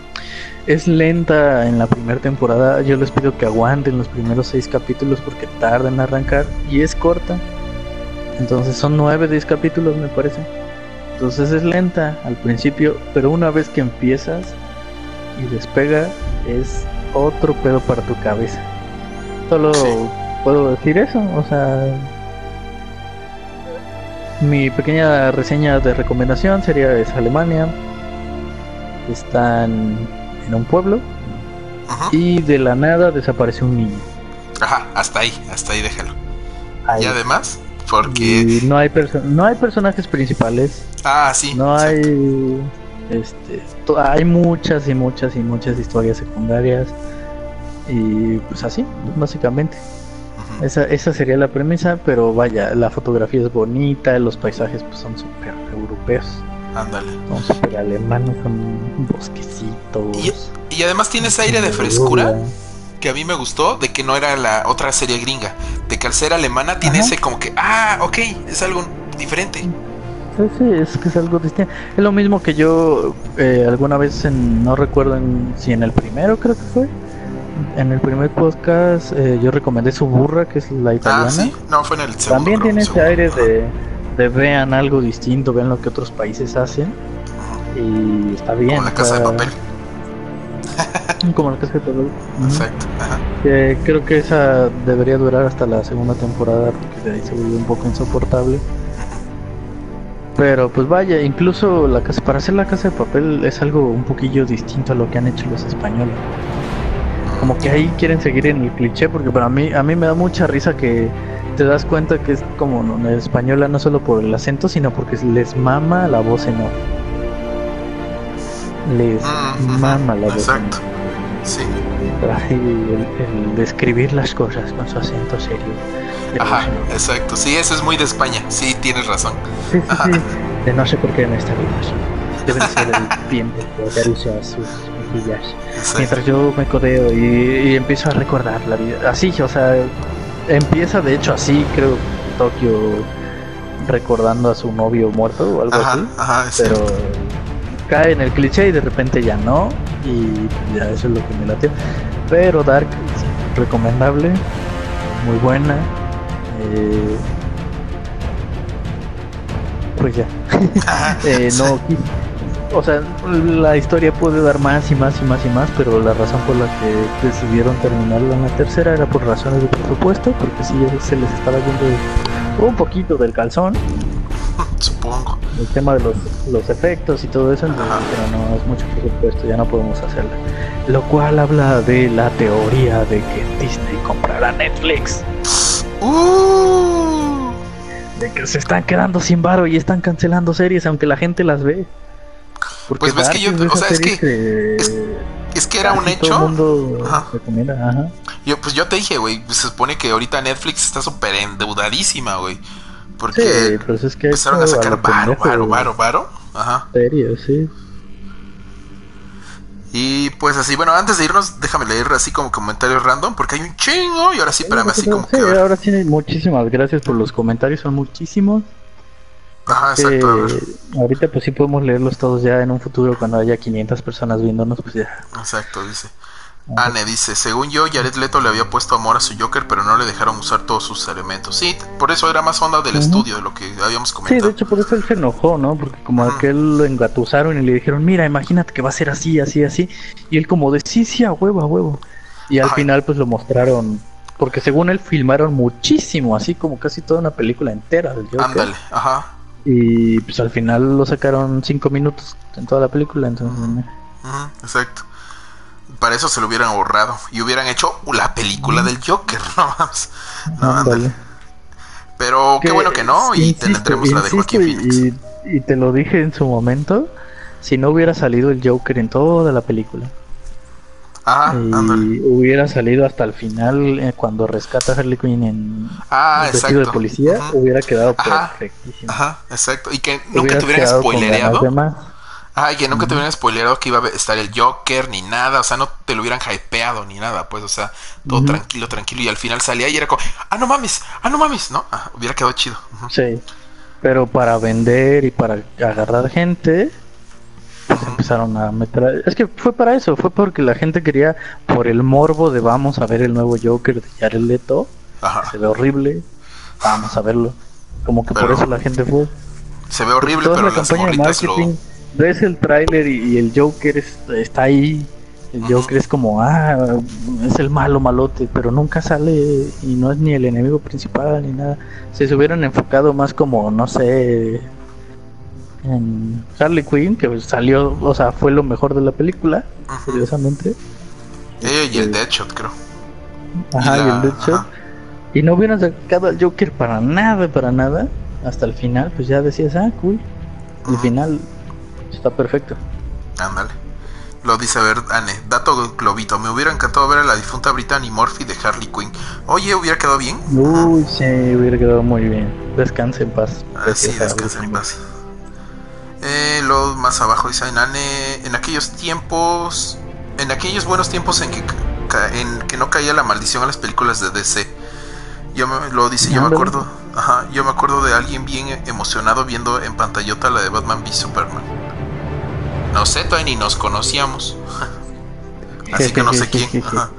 Es lenta en la primera temporada. Yo les pido que aguanten los primeros seis capítulos porque tardan en arrancar y es corta. Entonces son nueve, diez capítulos me parece. Entonces es lenta al principio, pero una vez que empiezas y despega es otro pedo para tu cabeza. Solo Sí. puedo decir eso, o sea, mi pequeña reseña de recomendación sería es Alemania. Están en un pueblo Ajá. y de la nada desaparece un niño. Ajá, hasta ahí, hasta ahí déjalo. Ahí. Y además, porque. Y no hay no hay personajes principales, Ah, sí. no exacto. hay este hay muchas y muchas y muchas historias secundarias y pues así, básicamente. Esa, esa sería la premisa, pero vaya, la fotografía es bonita, los paisajes pues son súper europeos, Ándale. súper alemanes, son bosquecitos. Y, y además tiene ese aire de frescura que a mí me gustó de que no era la otra serie gringa. De que al ser alemana tiene Ajá. ese como que, ah, ok, es algo diferente. Sí, sí, es que es algo distinto. Es lo mismo que yo eh, alguna vez, en, no recuerdo en- si en el primero creo que fue, en el primer podcast eh, yo recomendé su burra, que es la italiana. Ah, sí. No, fue en el segundo. También creo, tiene ese aire Ajá. de, vean algo distinto, vean lo que otros países hacen y está bien. Como la casa de papel. Como la casa de papel. Exacto. Ajá. Creo que esa debería durar hasta la segunda temporada porque de ahí se vuelve un poco insoportable. Pero pues vaya, incluso la casa, para hacer la casa de papel es algo un poquillo distinto a lo que han hecho los españoles. Como que ahí quieren seguir en el cliché porque para mí a mí me da mucha risa que te das cuenta que es como no, española no solo por el acento, sino porque les mama la voz en off. Les Mm, ujú. mama la voz en Exacto. off. Sí. El, el describir las cosas con su acento serio. Ajá, exacto. Sí, eso es muy de España. Sí, tienes razón. Sí, sí. De no sé por qué no está vivo así. Debe de ser el viento que acaricia sus mejillas. Mientras yo me codeo y, y empiezo a recordar la vida. Así, o sea, empieza de hecho así, creo, Tokio recordando a su novio muerto o algo Ajá, así. ajá, Pero cierto. cae en el cliché y de repente ya no. Y ya eso es lo que me late. Pero Dark, recomendable, muy buena. eh, pues ya. Ajá, Eh, no, o sea, la historia puede dar más y más y más y más, pero la razón por la que decidieron terminarla en la tercera era por razones de presupuesto, porque sí se les estaba yendo un poquito del calzón, Supongo. el tema de los, los efectos y todo eso, entonces pero no es mucho presupuesto, ya no podemos hacerla. Lo cual habla de la teoría de que Disney comprará Netflix, Uh, de que se están quedando sin varo y están cancelando series aunque la gente las ve. Porque Pues ves que yo- o sea, es que- es- es que era un hecho. mundo Ajá. Yo, pues yo te dije, güey, se supone que ahorita Netflix está súper endeudadísima, güey. Sí, Porque pues es que empezaron a sacar varo, varo, varo, varo. Ajá. series, sí. Y pues así, bueno, antes de irnos, déjame leer así como comentarios random, porque hay un chingo. Y ahora sí, espérame, así como Sí, que. ahora sí, muchísimas gracias por los comentarios, son muchísimos. Ajá, Eh, exacto. ahorita pues sí podemos leerlos todos ya en un futuro cuando haya 500 personas viéndonos, pues ya. Exacto, dice. Anne dice, según yo, Jared Leto le había puesto amor a su Joker, pero no le dejaron usar todos sus elementos. Sí, por eso era más onda del estudio, de lo que habíamos Sí, de comentado. hecho por eso él se enojó, ¿no? Porque como aquel lo engatusaron y le dijeron, mira, imagínate que va a ser así, así, así. Y él como de, sí, sí, a huevo, a huevo. Y al final pues lo mostraron, porque según él filmaron muchísimo, así como casi toda una película entera del Joker. Ándale, ajá. Y pues al final lo sacaron cinco minutos en toda la película, entonces... Exacto. Para eso se lo hubieran ahorrado y hubieran hecho la película del Joker, no más. No, ándale. Pero qué bueno que no y insisto, tendremos la de Joaquín Phoenix. Y, y te lo dije en su momento, si no hubiera salido el Joker en toda la película, Ah, y ándale. hubiera salido hasta el final eh, cuando rescata a Harley Quinn en Ah, el vestido de policía, hubiera quedado Ajá. perfectísimo. Ajá, exacto. Y que nunca te hubieran spoilereado. más. Ay, que nunca te hubieran spoilerado que iba a estar el Joker ni nada, o sea, no te lo hubieran hypeado ni nada, pues, o sea, todo tranquilo, tranquilo, y al final salía y era como, ah, no mames, ah, no mames, ¿no? Ah, hubiera quedado chido. Sí. Pero para vender y para agarrar gente, pues empezaron a meter. Es que fue para eso, fue porque la gente quería, por el morbo de vamos a ver el nuevo Joker de Jared Leto, se ve horrible, vamos a verlo. Como que por eso la gente fue. Se ve horrible, Toda pero la las campaña de lo... marketing, ves el tráiler y, y el Joker es- está ahí. El. Joker es como, ah, es el malo malote, pero nunca sale y no es ni el enemigo principal ni nada. Si se hubieran enfocado más como, no sé, en Harley Quinn, que salió, o sea, fue lo mejor de la película, curiosamente. Eh, y el Deadshot, creo. Ajá, y, la- el Deadshot. ajá. Y no hubieran sacado al Joker para nada, para nada. Hasta el final, pues ya decías, ah, cool. El final está perfecto. Ándale. Lo dice, a ver, Anne, dato globito. Me hubiera encantado ver a la difunta Brittany Murphy de Harley Quinn. Oye, hubiera quedado bien. Uy, sí, hubiera quedado muy bien. Descanse en paz. Así, Preciosa descansa en paz. Eh, lo más abajo dice en aquellos tiempos, en aquellos buenos tiempos en que, en que no caía la maldición a las películas de DC. Yo me, lo dice, yo me acuerdo, ajá, yo me acuerdo de alguien bien emocionado viendo en pantallota la de Batman v Superman. No sé, todavía ni nos conocíamos. Así que no sé quién. ajá.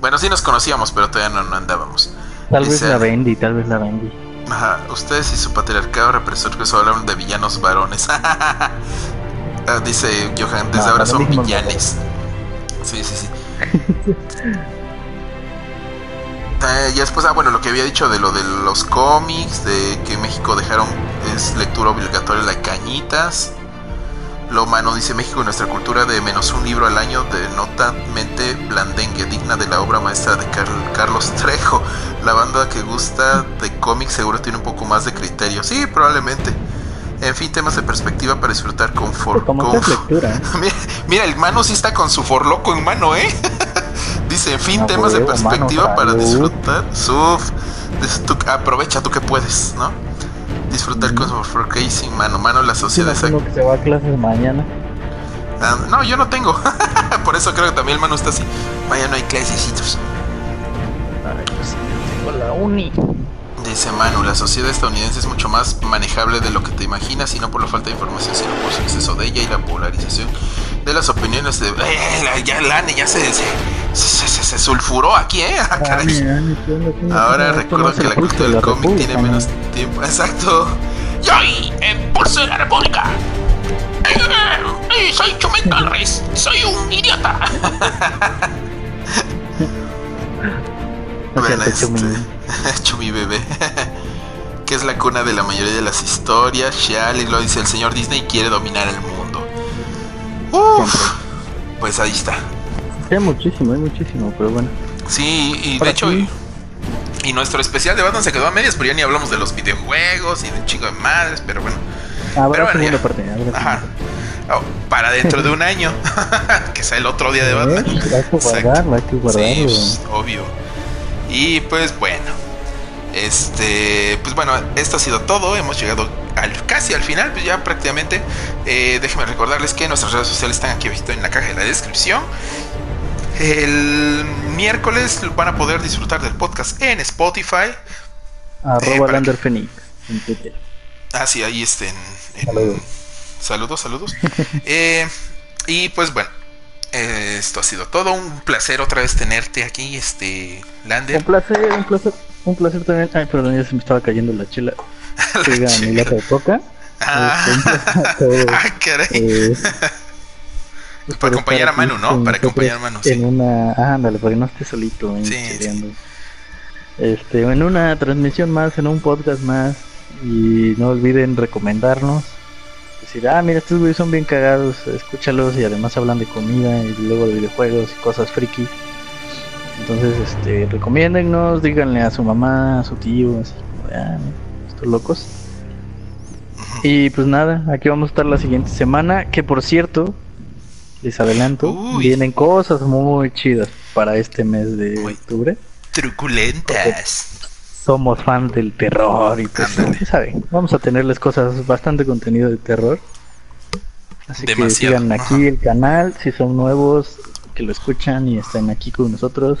Bueno, sí nos conocíamos, pero todavía no, no andábamos. Tal vez la Bendy, tal vez la Bendy. Ajá, ustedes y su patriarcado represor que solo hablan de villanos varones. Ah, Dice Johan, desde No, ahora son villanes. Sí, sí, sí. Eh, y después, ah, bueno, lo que había dicho de lo de los cómics, de que en México dejaron es lectura obligatoria la cañitas. Lo mano dice México y nuestra cultura de menos un libro al año de notamente blandengue, digna de la obra maestra de Carl- Carlos Trejo. La banda que gusta de cómics seguro tiene un poco más de criterio. Sí, probablemente. En fin, temas de perspectiva para disfrutar con for, Como con- lectura. ¿eh? mira, mira, el mano sí está con su forloco en mano, ¿eh? Dice, en fin, temas de perspectiva para disfrutar. Suf, tú- aprovecha tú que puedes, ¿no? Disfrutar con su forcasing, mano, mano, la Sí, sociedad. imagino que se va a clases mañana. Ah, No, yo no tengo. Por eso creo que también el mano está así. Mañana no hay clasecitos. Ay, pues tengo la uni. Dice Manu, la sociedad estadounidense es mucho más manejable de lo que te imaginas y no por la falta de información, sino por su exceso de ella y la polarización de las opiniones de... ¡Eh, la- ya Lane ya se, se, se, se- se sulfuró aquí, ¿eh? Ah. Ahora recuerdo que la cultura de del cómic tiene menos ¿no? tiempo. Exacto. Yo hoy, en Pulso de la República. Eh, soy Chumel Torres. Soy un idiota. No Bueno, este, Chumi bebé. que es la cuna de la mayoría de las historias. Shally lo dice el señor Disney quiere dominar el mundo. Uf, pues ahí está. Hay muchísimo, hay muchísimo, pero bueno. Sí, y de hecho, y, y nuestro especial de Batman se quedó a medias, pero ya ni hablamos de los videojuegos y de un chingo de madres, pero bueno. Habrá parte. habrá Ajá. Oh, para dentro de un año, que sea el otro día de. Batman. Hay que guardarlo, hay que guardarlo. Sí, pues, obvio. Y pues bueno, este, pues bueno, esto ha sido todo. Hemos llegado al, casi al final, pues ya prácticamente. Eh, déjenme recordarles que nuestras redes sociales están aquí abajito en la caja de la descripción. El miércoles van a poder disfrutar del podcast en Spotify. Eh, Arroba para Lander Phoenix en Twitter. Ah, sí, ahí estén. en- Saludos. Saludos, saludos. Eh, y pues bueno, eh, esto ha sido todo. Un placer otra vez tenerte aquí, este Un Lander. placer, un placer, un placer también. Ay, perdón, ya se me estaba cayendo la chela. Siga mi chela. lata de coca. Ah. Este, un. Ah, caray. Pues, por acompañar a Manu, ¿no? Para acompañar a Manu, sí. En una, ah, ándale, para que no esté solito, eh, Sí, cheleando. Este, en una transmisión más, en un podcast más, Y no olviden recomendarnos. Decir, ah, mira, estos güeyes son bien cagados, escúchalos y además hablan de comida y luego de videojuegos y cosas friki. Entonces, este, recomiéndennos, díganle a su mamá, a su tío, así, ah, estos locos. Y pues nada, aquí vamos a estar la siguiente semana, que por cierto, les adelanto, Uy. vienen cosas muy chidas para este mes de Uy. octubre. Truculentas. Somos fans del terror y pues, saben, vamos a tenerles cosas, bastante contenido de terror. Así Demasiado, que sigan aquí ajá. el canal, si son nuevos, que lo escuchan y están aquí con nosotros,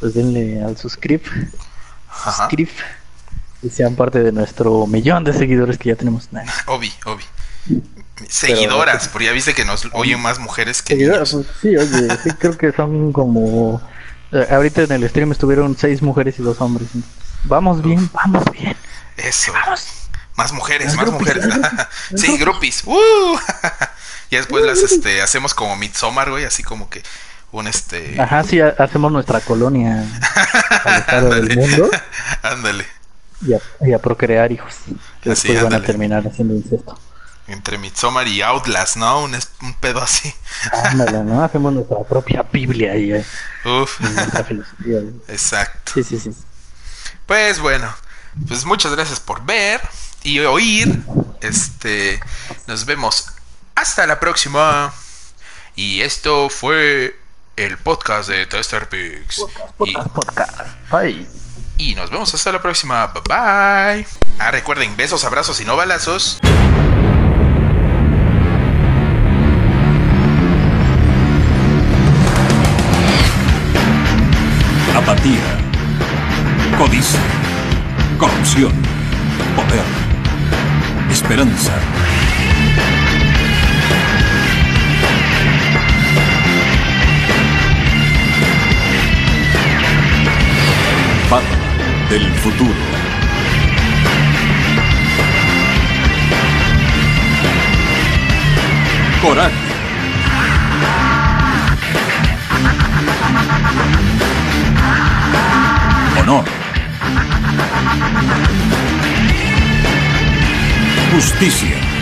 pues denle al suscrib, Ajá. suscrib y sean parte de nuestro millón de seguidores que ya tenemos. Nah, Obi, Seguidoras, porque ya viste que nos oyen más mujeres que pues, sí, oye, sí creo que son como... eh, ahorita en el stream estuvieron seis mujeres y dos hombres. Vamos bien, vamos bien. Eso. Vamos. Más mujeres, más mujeres. sí, groupies. ¡Uh! y después las este hacemos como Midsommar, güey, así como que un este Ajá, sí, ha- hacemos nuestra colonia del Ándale. mundo Ándale. y a, y a procrear hijos. Que Así, después van a terminar haciendo incesto. Entre Midsommar y Outlast, ¿no? Un, es- un pedo así. Ándale, ¿no? Hacemos nuestra propia Biblia y, eh, Uf. Exacto. Sí, sí, sí. Pues bueno, pues muchas gracias por ver y oír. Este, nos vemos hasta la próxima. Y esto fue el podcast de Tester Pix. Y, Podcast, podcast. Bye. y nos vemos hasta la próxima. Bye bye. Ah, recuerden, besos, abrazos y no balazos. Apatía. Codicia. Corrupción. Poder. Esperanza. Del futuro. Coraje. Honor. Justicia.